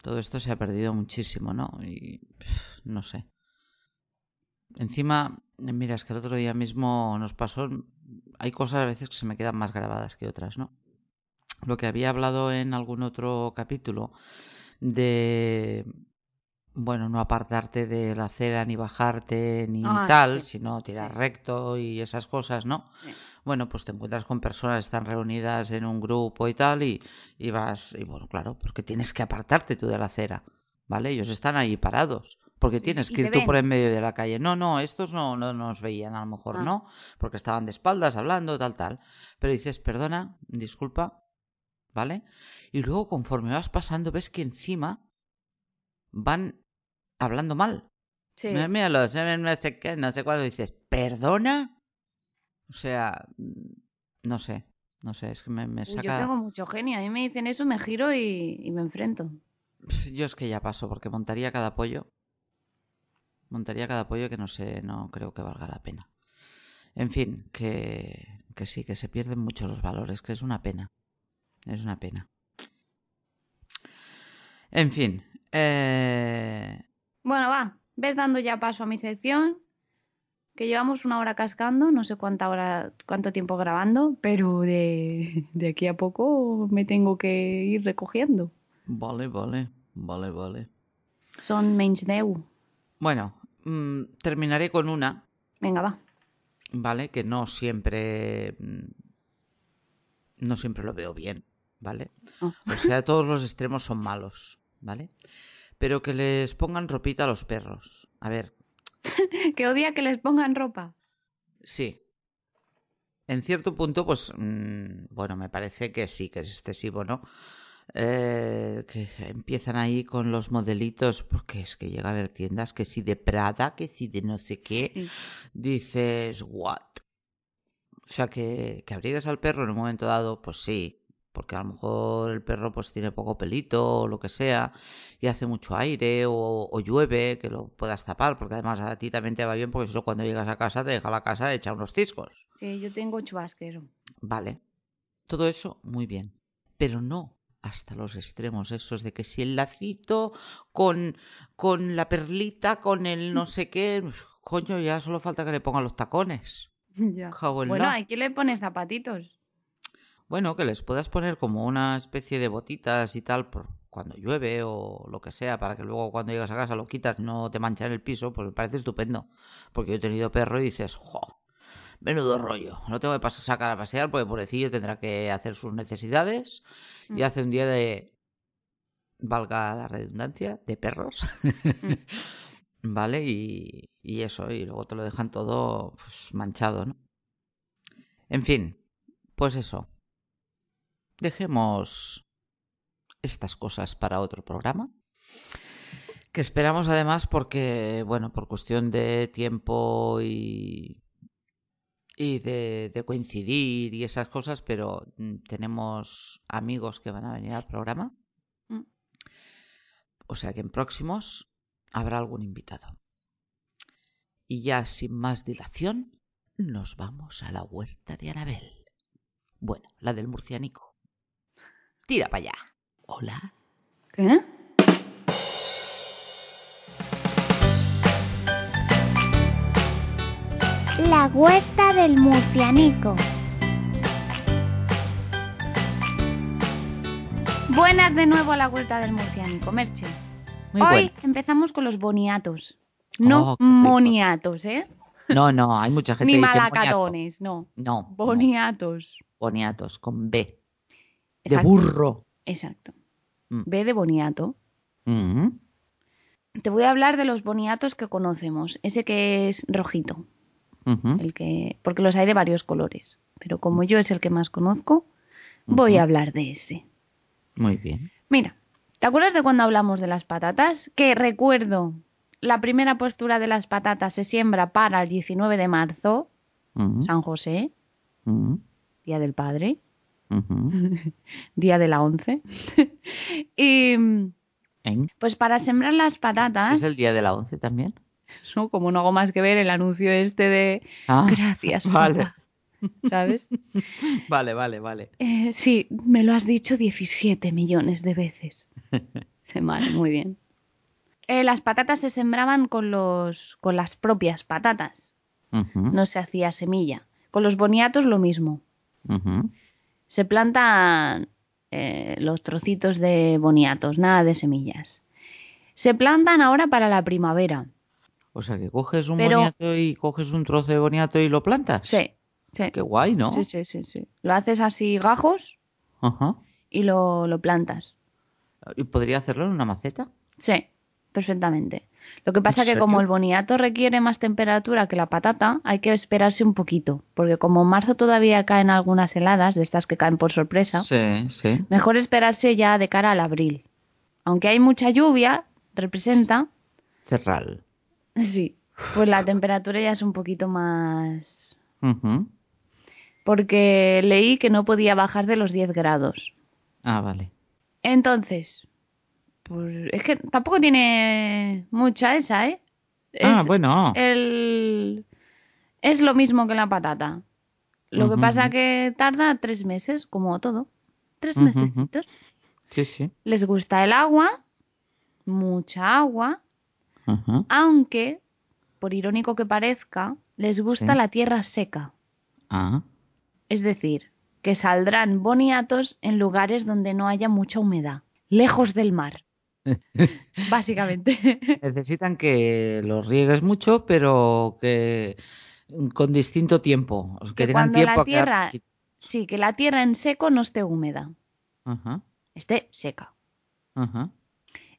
Todo esto se ha perdido muchísimo, ¿no? Y no sé. Encima, mira, es que el otro día mismo nos pasó, hay cosas a veces que se me quedan más grabadas que otras, ¿no? Lo que había hablado en algún otro capítulo de, bueno, no apartarte de la acera ni bajarte ni Ah, tal, sí, sino tirar sí. recto y esas cosas, ¿no? Bueno, pues te encuentras con personas, están reunidas en un grupo y tal, y, y vas, y bueno, claro, porque tienes que apartarte tú de la acera, ¿vale? Ellos están ahí parados, porque tienes que ir tú por en medio de la calle. No, no, estos no, no nos veían, a lo mejor Ah. no, porque estaban de espaldas hablando, tal, tal. Pero dices, perdona, disculpa, ¿vale? Y luego conforme vas pasando ves que encima van hablando mal. Sí. Mira, no sé qué, no sé cuándo dices, ¿perdona? O sea, mm, no sé, no sé, es que me, saca... Yo tengo mucho genio. A mí me dicen eso, me giro y, y me enfrento. Yo es que ya paso, porque montaría cada pollo. Montaría cada pollo que no sé, no creo que valga la pena. En fin, que, que sí, que se pierden mucho los valores, que es una pena. Es una pena. En fin, eh, Bueno, va. Ves dando ya paso a mi sección. Que llevamos una hora cascando, no sé cuánta hora, cuánto tiempo grabando, pero de, de aquí a poco me tengo que ir recogiendo. vale, vale, vale, vale. Son menys deu. Bueno, mm, terminaré con una, Venga, va. ¿vale? Que no siempre. mm, No siempre lo veo bien, ¿vale? Oh. O sea, todos los extremos son malos, ¿vale? Pero que les pongan ropita a los perros. A ver, Que odia que les pongan ropa. sí. En cierto punto, pues, mm, bueno, me parece que sí, que es excesivo, ¿no? Eh, que empiezan ahí con los modelitos, porque es que llega a haber tiendas que si de Prada, que si de no sé qué. Sí. dices, ¿what? O sea, que, que abrigues al perro en un momento dado, pues sí, porque a lo mejor el perro pues tiene poco pelito o lo que sea, y hace mucho aire o, o llueve, que lo puedas tapar, porque además a ti también te va bien, porque si no cuando llegas a casa te deja la casa hecha unos ciscos. Sí, yo tengo chubasquero. Vale, todo eso muy bien, pero no hasta los extremos esos de que si el lacito con, con la perlita, con el no sé qué, coño, ya solo falta que le pongan los tacones. Ya. Bueno, hay que le pone zapatitos. Bueno, que les puedas poner como una especie de botitas y tal por cuando llueve o lo que sea, para que luego cuando llegas a casa lo quitas, no te mancha en el piso, pues me parece estupendo. Porque yo he tenido perro y dices, jo, menudo rollo. No tengo que pas- sacar a pasear porque pobrecillo tendrá que hacer sus necesidades y Mm. hace un día de, valga la redundancia, de perros. ¿Vale? Y, y eso, y luego te lo dejan todo pues, manchado, ¿no? En fin, pues eso. Dejemos estas cosas para otro programa. Que esperamos además porque, bueno, por cuestión de tiempo y, y de, de coincidir y esas cosas, pero mm, tenemos amigos que van a venir al programa. Mm. O sea que en próximos habrá algún invitado. Y ya sin más dilación, nos vamos a la huerta de Anabel. Bueno, la del murcianico. Tira para allá. Hola. ¿Qué? La huerta del murcianico. Buenas de nuevo a la vuelta del murcianico, Merche. Muy Hoy bueno. empezamos con los boniatos. No Oh, moniatos, ¿eh? No, no, hay mucha gente Ni que dice malacatones. No, no, Boniatos. boniatos, con B. De burro. Exacto. Mm. B de boniato. Mm. Te voy a hablar de los boniatos que conocemos. Ese que es rojito. Ujú. El que, porque los hay de varios colores. Pero como yo es el que más conozco, voy Ujú. a hablar de ese. Muy bien. Mira, ¿te acuerdas de cuando hablamos de las patatas? Que recuerdo, la primera postura de las patatas se siembra para el 19 de marzo, Mm. San José, Mm. Día del Padre, Día de la Once. y pues para sembrar las patatas, ¿Es el día de la once también? ¿no? como no hago más que ver el anuncio este de Ah, gracias, vale. papá", ¿sabes? Vale, vale, vale. Eh, sí, me lo has dicho 17 millones de veces. Vale, muy bien. Eh, las patatas se sembraban con, los, con las propias patatas, no se hacía semilla. Con los boniatos lo mismo. Ujú. Se plantan eh, los trocitos de boniatos, nada de semillas. Se plantan ahora para la primavera. O sea, que coges un Pero- boniato y coges un trozo de boniato y lo plantas. Sí, sí. Qué guay, ¿no? Sí, sí, sí, sí. Lo haces así gajos Ajá. y lo, lo plantas. ¿Y podría hacerlo en una maceta? Sí, perfectamente. Lo que pasa ¿En que como el boniato requiere más temperatura que la patata, hay que esperarse un poquito, porque como en marzo todavía caen algunas heladas, de estas que caen por sorpresa, Sí, sí. mejor esperarse ya de cara al abril. Aunque hay mucha lluvia, representa, Cerral. sí, pues la temperatura ya es un poquito más... Porque leí que no podía bajar de los 10 grados. Ah, vale. Entonces, pues es que tampoco tiene mucha esa, ¿eh? ah, bueno. el... es lo mismo que la patata. Lo que pasa que tarda tres meses, como todo. Tres ujú. mesecitos. Sí, sí. Les gusta el agua, mucha agua, Ajá. aunque, por irónico que parezca, les gusta Sí. la tierra seca. Ah. Es decir, que saldrán boniatos en lugares donde no haya mucha humedad, lejos del mar. Básicamente. Necesitan que los riegues mucho, pero que con distinto tiempo. Que, Que tengan cuando tiempo la a quedarse tierra- qui- Sí, que la tierra en seco no esté húmeda, Ajá. esté seca. Ajá.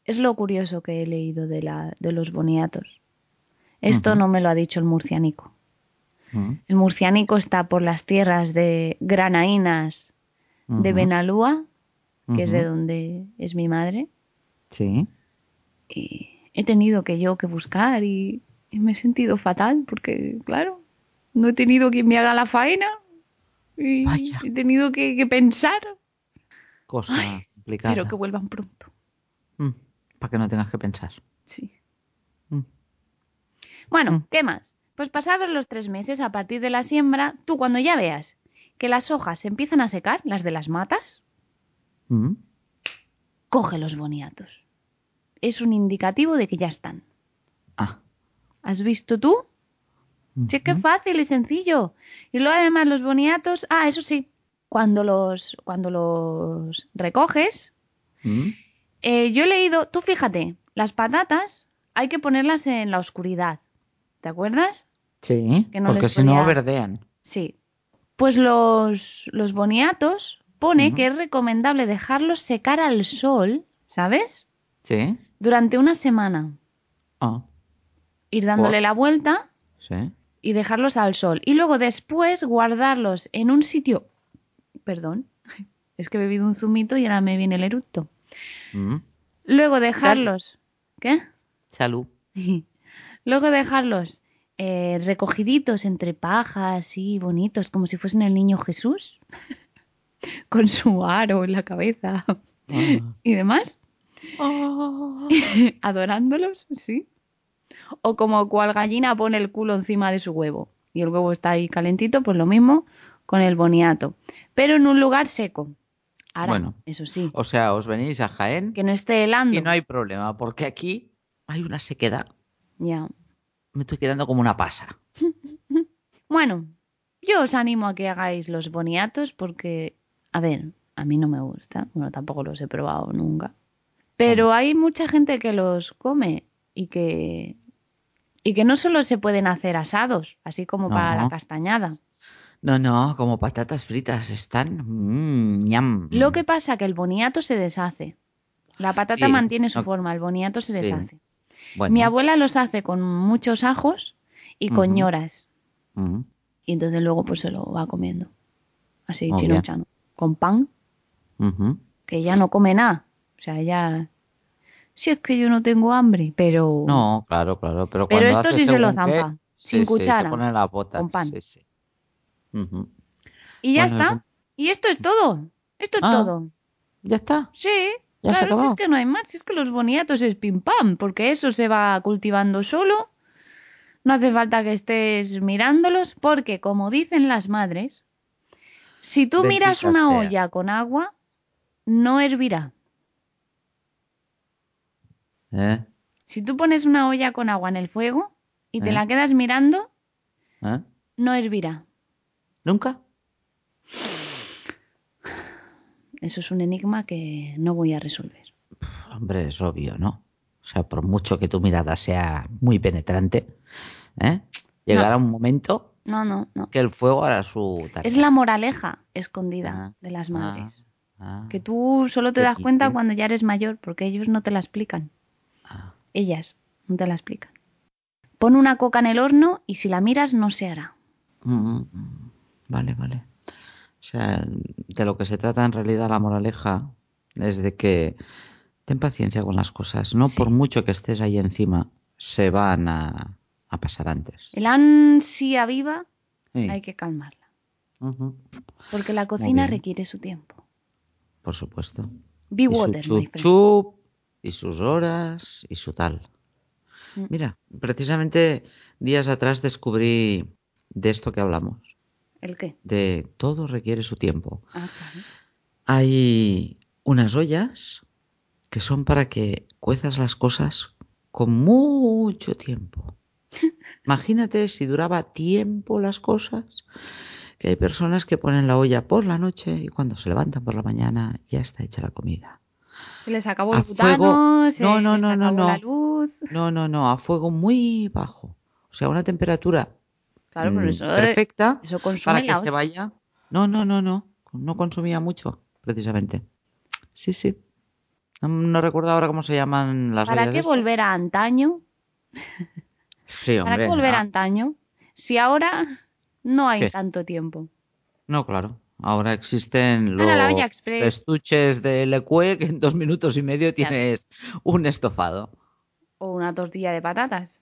Es lo curioso que he leído de, la, de los boniatos. Esto no me lo ha dicho el murcianico. El murcianico está por las tierras de Granaínas de. Benalúa, que es de donde es mi madre. Sí. Y he tenido que yo que buscar y, y me he sentido fatal porque, claro, no he tenido quien me haga la faena. Y Vaya. he tenido que, que pensar, Cosa Ay, complicada. pero que vuelvan pronto. Mm, Para que no tengas que pensar. Sí. Mm. Bueno, Mm. ¿qué más? Pues pasados los tres meses a partir de la siembra, tú cuando ya veas que las hojas se empiezan a secar, las de las matas. Coge los boniatos. Es un indicativo de que ya están. Ah. ¿Has visto tú? Sí, que fácil y sencillo. Y luego además los boniatos, ah, eso sí, cuando los, cuando los recoges, Mm. eh, yo he leído, tú fíjate, las patatas hay que ponerlas en la oscuridad. ¿Te acuerdas? Sí, Que no porque si no verdean. Sí. Pues los, los boniatos pone que es recomendable dejarlos secar al sol, ¿sabes? Sí. Durante una semana. Ah, Ir dándole Por- la vuelta sí. y dejarlos al sol. Y luego después guardarlos en un sitio. Perdón, es que he bebido un zumito y ahora me viene el eructo. Mm. Luego dejarlos. ¿Qué? Salud. Luego dejarlos eh, recogiditos entre pajas y bonitos, como si fuesen el niño Jesús, con su aro en la cabeza Ah. y demás. Adorándolos, sí. O como cual gallina pone el culo encima de su huevo y el huevo está ahí calentito, pues lo mismo con el boniato. Pero en un lugar seco. Ahora, Bueno. eso sí, O sea, os venís a Jaén que no esté helando. y no hay problema, porque aquí hay una sequedad. Ya. Me estoy quedando como una pasa. Bueno, yo os animo a que hagáis los boniatos porque, a ver, a mí no me gusta. Bueno, tampoco los he probado nunca. Pero hay mucha gente que los come y que y que no solo se pueden hacer asados, así como para No. la castañada. No, no, como patatas fritas están. Mmm, ñam. Lo que pasa que el boniato se deshace. La patata Sí, mantiene su no- forma, el boniato se Sí. deshace. Bueno, Mi abuela los hace con muchos ajos y con ñoras. mm, Y entonces luego pues se lo va comiendo. Así, chino chano. Con pan, que ya no come nada. O sea, ya... Si es que yo no tengo hambre, pero... No, claro, claro. Pero, Pero esto sí se lo zampa, sin sí, cuchara, se con pan. sí, sí. Ujú. Y ya Bueno, está. Y esto es todo. Esto es Ah. todo. Ya está. Sí, Ya claro, si es que no hay más. Si es que los boniatos es pim pam, porque eso se va cultivando solo. No hace falta que estés mirándolos, porque como dicen las madres, si tú miras una sea. olla con agua, no hervirá. ¿Eh? Si tú pones una olla con agua en el fuego y te ¿Eh? la quedas mirando, ¿Eh? no hervirá. ¿Nunca? Eso es un enigma que no voy a resolver. Hombre, es obvio, ¿no? O sea, por mucho que tu mirada sea muy penetrante, ¿eh? llegará un momento No, no, no. que el fuego hará su tarea. Es la moraleja escondida Ah, de las ah, madres. ah, Que tú solo te das cuenta cuando ya eres mayor, porque ellos no te la explican. ah. Ellas no te la explican. Pon una coca en el horno y si la miras no se hará. Mm, mm, Vale, vale. O sea, de lo que se trata en realidad la moraleja es de que ten paciencia con las cosas. No Sí. por mucho que estés ahí encima, se van a, a pasar antes. El ansia viva Sí. hay que calmarla. Porque la cocina requiere su tiempo. Por supuesto. Be Y su water, chup y sus horas, y su tal. Mm. Mira, precisamente días atrás descubrí de esto que hablamos, ¿El qué? de todo requiere su tiempo. Ah, claro. Hay unas ollas que son para que cuezas las cosas con mucho tiempo. Imagínate si duraba tiempo las cosas, que hay personas que ponen la olla por la noche y cuando se levantan por la mañana ya está hecha la comida. Se les acabó A el butano, fuego- se No, no, les no, no, acabó no. la luz. No, no, no, a fuego muy bajo. O sea, una temperatura Claro, pero mm, eso, perfecta eso para que se hostia. vaya. No, no, no, no. No consumía mucho, precisamente. Sí, sí. No, no recuerdo ahora cómo se llaman las ¿Para qué volver a antaño? Sí, ¿Para qué volver a ah, antaño? Si ahora no hay ¿Qué? tanto tiempo. No, claro. Ahora existen Ahora los estuches de Lecue que en dos minutos y medio tienes un estofado. O una tortilla de patatas.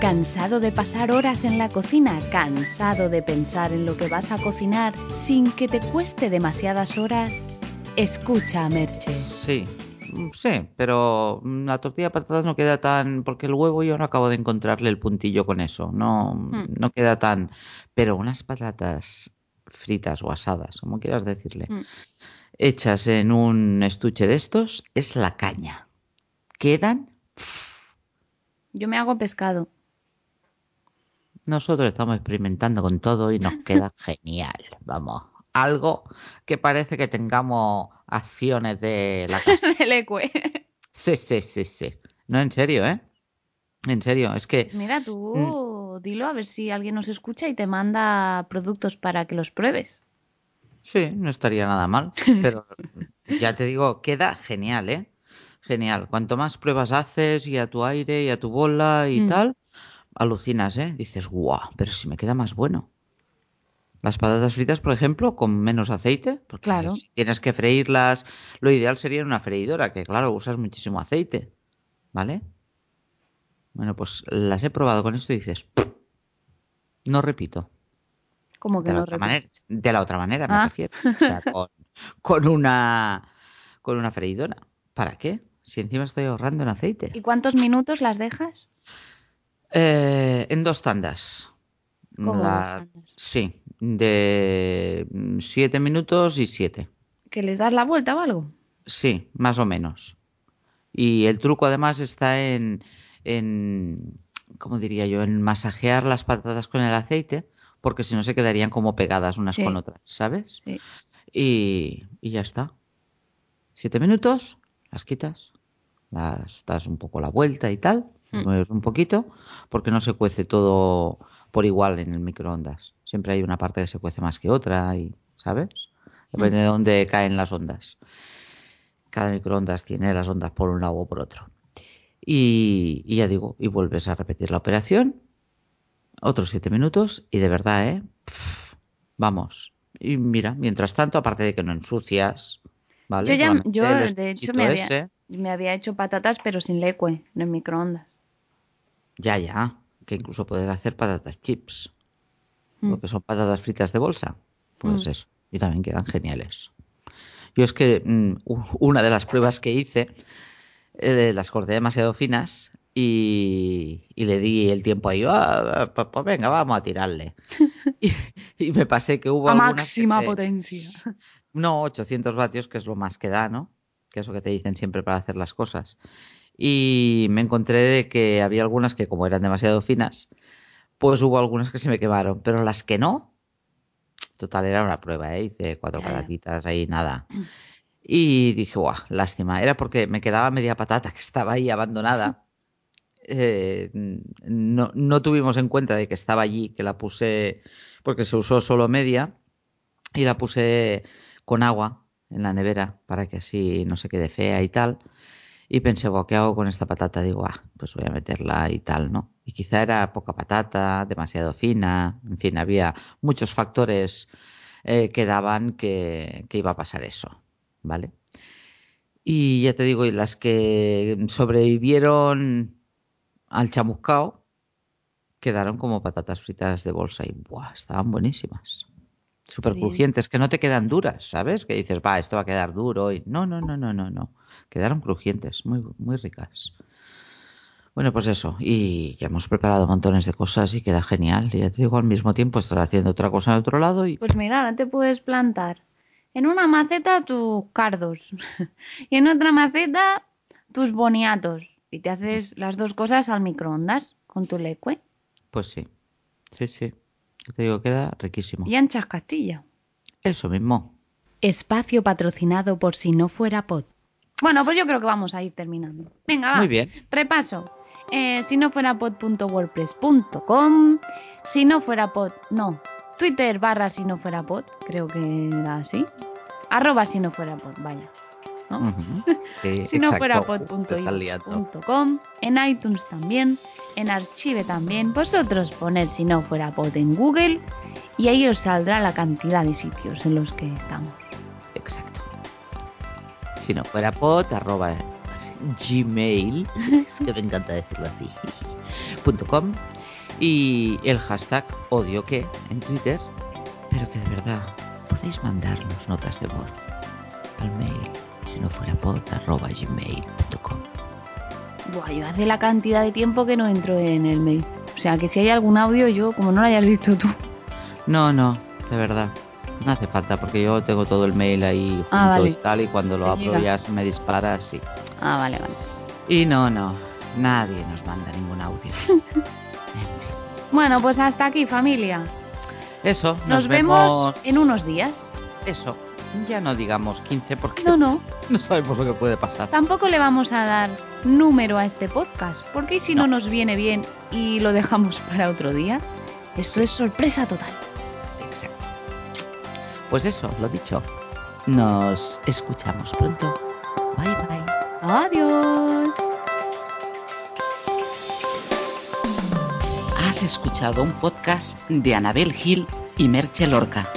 ¿Cansado de pasar horas en la cocina? ¿Cansado de pensar en lo que vas a cocinar sin que te cueste demasiadas horas? Escucha a Merche. Sí, sí, pero mm, la tortilla de patatas no queda tan... Porque el huevo yo no acabo de encontrarle el puntillo con eso. No, Hmm. no queda tan... Pero unas patatas fritas o asadas, como quieras decirle, Hmm. hechas en un estuche de estos, es la caña. Quedan... Yo me hago pescado. Nosotros estamos experimentando con todo y nos queda genial. Vamos, algo que parece que tengamos acciones de la casa. El ecue. Sí, sí, sí, sí. No, en serio, ¿eh? En serio, es que Pues Mira, tú Mm. dilo a ver si alguien nos escucha y te manda productos para que los pruebes. sí, no estaría nada mal. Pero ya te digo, queda genial, ¿eh? Genial. Cuanto más pruebas haces y a tu aire y a tu bola y Mm. tal, alucinas, ¿eh? Dices, guau, pero si me queda más bueno. Las patatas fritas, por ejemplo, con menos aceite, porque Claro. si tienes que freírlas, lo ideal sería en una freidora, que claro, usas muchísimo aceite, ¿vale? Bueno, pues las he probado con esto y dices, no repito. Como que De no repito. manera, de la otra manera, me Ah. refiero. O sea, con, con una con una freidora. ¿Para qué? Si encima estoy ahorrando en aceite. ¿Y cuántos minutos las dejas? Eh, en dos tandas. Sí, de mm, siete minutos y siete. ¿Que les das la vuelta o algo? Sí, más o menos. Y el truco además está en, en, ¿cómo diría yo? En masajear las patatas con el aceite, porque si no se quedarían como pegadas unas Sí. con otras, ¿sabes? Sí. Y, y ya está. Siete minutos, las quitas, las das un poco la vuelta y tal, Mm. mueves un poquito, porque no se cuece todo por igual en el microondas. Siempre hay una parte que se cuece más que otra, y, ¿sabes? Depende de dónde caen las ondas. Cada microondas tiene las ondas por un lado o por otro. Y, y ya digo, y vuelves a repetir la operación, otros siete minutos, y de verdad, ¿eh? Pff, vamos. Y mira, mientras tanto, aparte de que no ensucias, ¿vale? Yo ya- yo, de hecho, me había- ese. Me había hecho patatas, pero sin leque, en el microondas. Ya, ya, que incluso puedes hacer patatas chips, Mm. lo que son patatas fritas de bolsa. Pues Mm. eso, y también quedan geniales. Yo es que mm, una de las pruebas que hice, eh, las corté demasiado finas y, y le di el tiempo ahí, "Ah, pues, pues venga, vamos a tirarle. y, y me pasé que hubo A máxima se- potencia. No, 800 vatios, que es lo más que da, ¿no? Que es lo que te dicen siempre para hacer las cosas. Y me encontré de que había algunas que como eran demasiado finas, pues hubo algunas que se me quemaron, pero las que no, total era una prueba, ¿eh? Hice cuatro ya. patatitas ahí, nada. Y dije, guau, lástima. Era porque me quedaba media patata que estaba ahí abandonada. Eh, no, no tuvimos en cuenta de que estaba allí, que la puse, porque se usó solo media, y la puse con agua en la nevera para que así no se quede fea y tal. Y pensé, "Buah, ¿qué hago con esta patata? Digo, ah, pues voy a meterla y tal, ¿no? Y quizá era poca patata, demasiado fina, en fin, había muchos factores eh, que daban que, que iba a pasar eso, ¿vale? Y ya te digo, y las que sobrevivieron al chamuscao quedaron como patatas fritas de bolsa y ¡buah! estaban buenísimas. Súper crujientes, que no te quedan duras, ¿sabes? Que dices, va, esto va a quedar duro. Y no, no, no, no, no, no. Quedaron crujientes, muy, muy ricas. Bueno, pues eso. Y ya hemos preparado montones de cosas y queda genial. Y ya te digo, al mismo tiempo estar haciendo otra cosa en otro lado y Pues mira, ahora te puedes plantar en una maceta tus cardos y en otra maceta tus boniatos. Y te haces las dos cosas al microondas con tu leque pues sí. Sí, sí. Ya te digo, queda riquísimo. y anchas Castilla. Eso mismo. Espacio patrocinado por Si No Fuera Pod. Bueno, pues yo creo que vamos a ir terminando. Venga, va. Muy bien. Repaso. Eh, si no fuera pod.wordpress.com. Si no fuera pod, no. Twitter barra si no fuera pod, creo que era así. Arroba si no fuera pod, vaya. ¿no? Ujú. Sí, si no fuera pod.com. En iTunes también. En Archive también. Vosotros poner si no fuera pod en Google. Y ahí os saldrá la cantidad de sitios en los que estamos. Si no fuera pot, arroba gmail, es que me encanta decirlo así, punto com, y el hashtag odio que en Twitter, pero que de verdad podéis mandarnos notas de voz al mail, si no fuera pot, arroba gmail.com. Buah, yo hace la cantidad de tiempo que no entro en el mail. O sea que si hay algún audio, yo, como no lo hayas visto tú. No, no, de verdad. No hace falta porque yo tengo todo el mail ahí junto Ah, vale. y tal y cuando lo abro llega. ya se me dispara así. Ah, vale, vale. Y no, no, nadie nos manda ningún audio. En fin. Bueno, pues hasta aquí, familia. Eso, nos, Nos, vemos en unos días. Eso, ya no digamos 15 porque No, no. no sabemos lo que puede pasar. Tampoco le vamos a dar número a este podcast, porque ¿y si no, No. nos viene bien y lo dejamos para otro día? Esto es sorpresa total. Pues eso, lo dicho. Nos escuchamos pronto. Bye bye. Adiós. Has escuchado un podcast de Anabel Gil y Merche Lorca.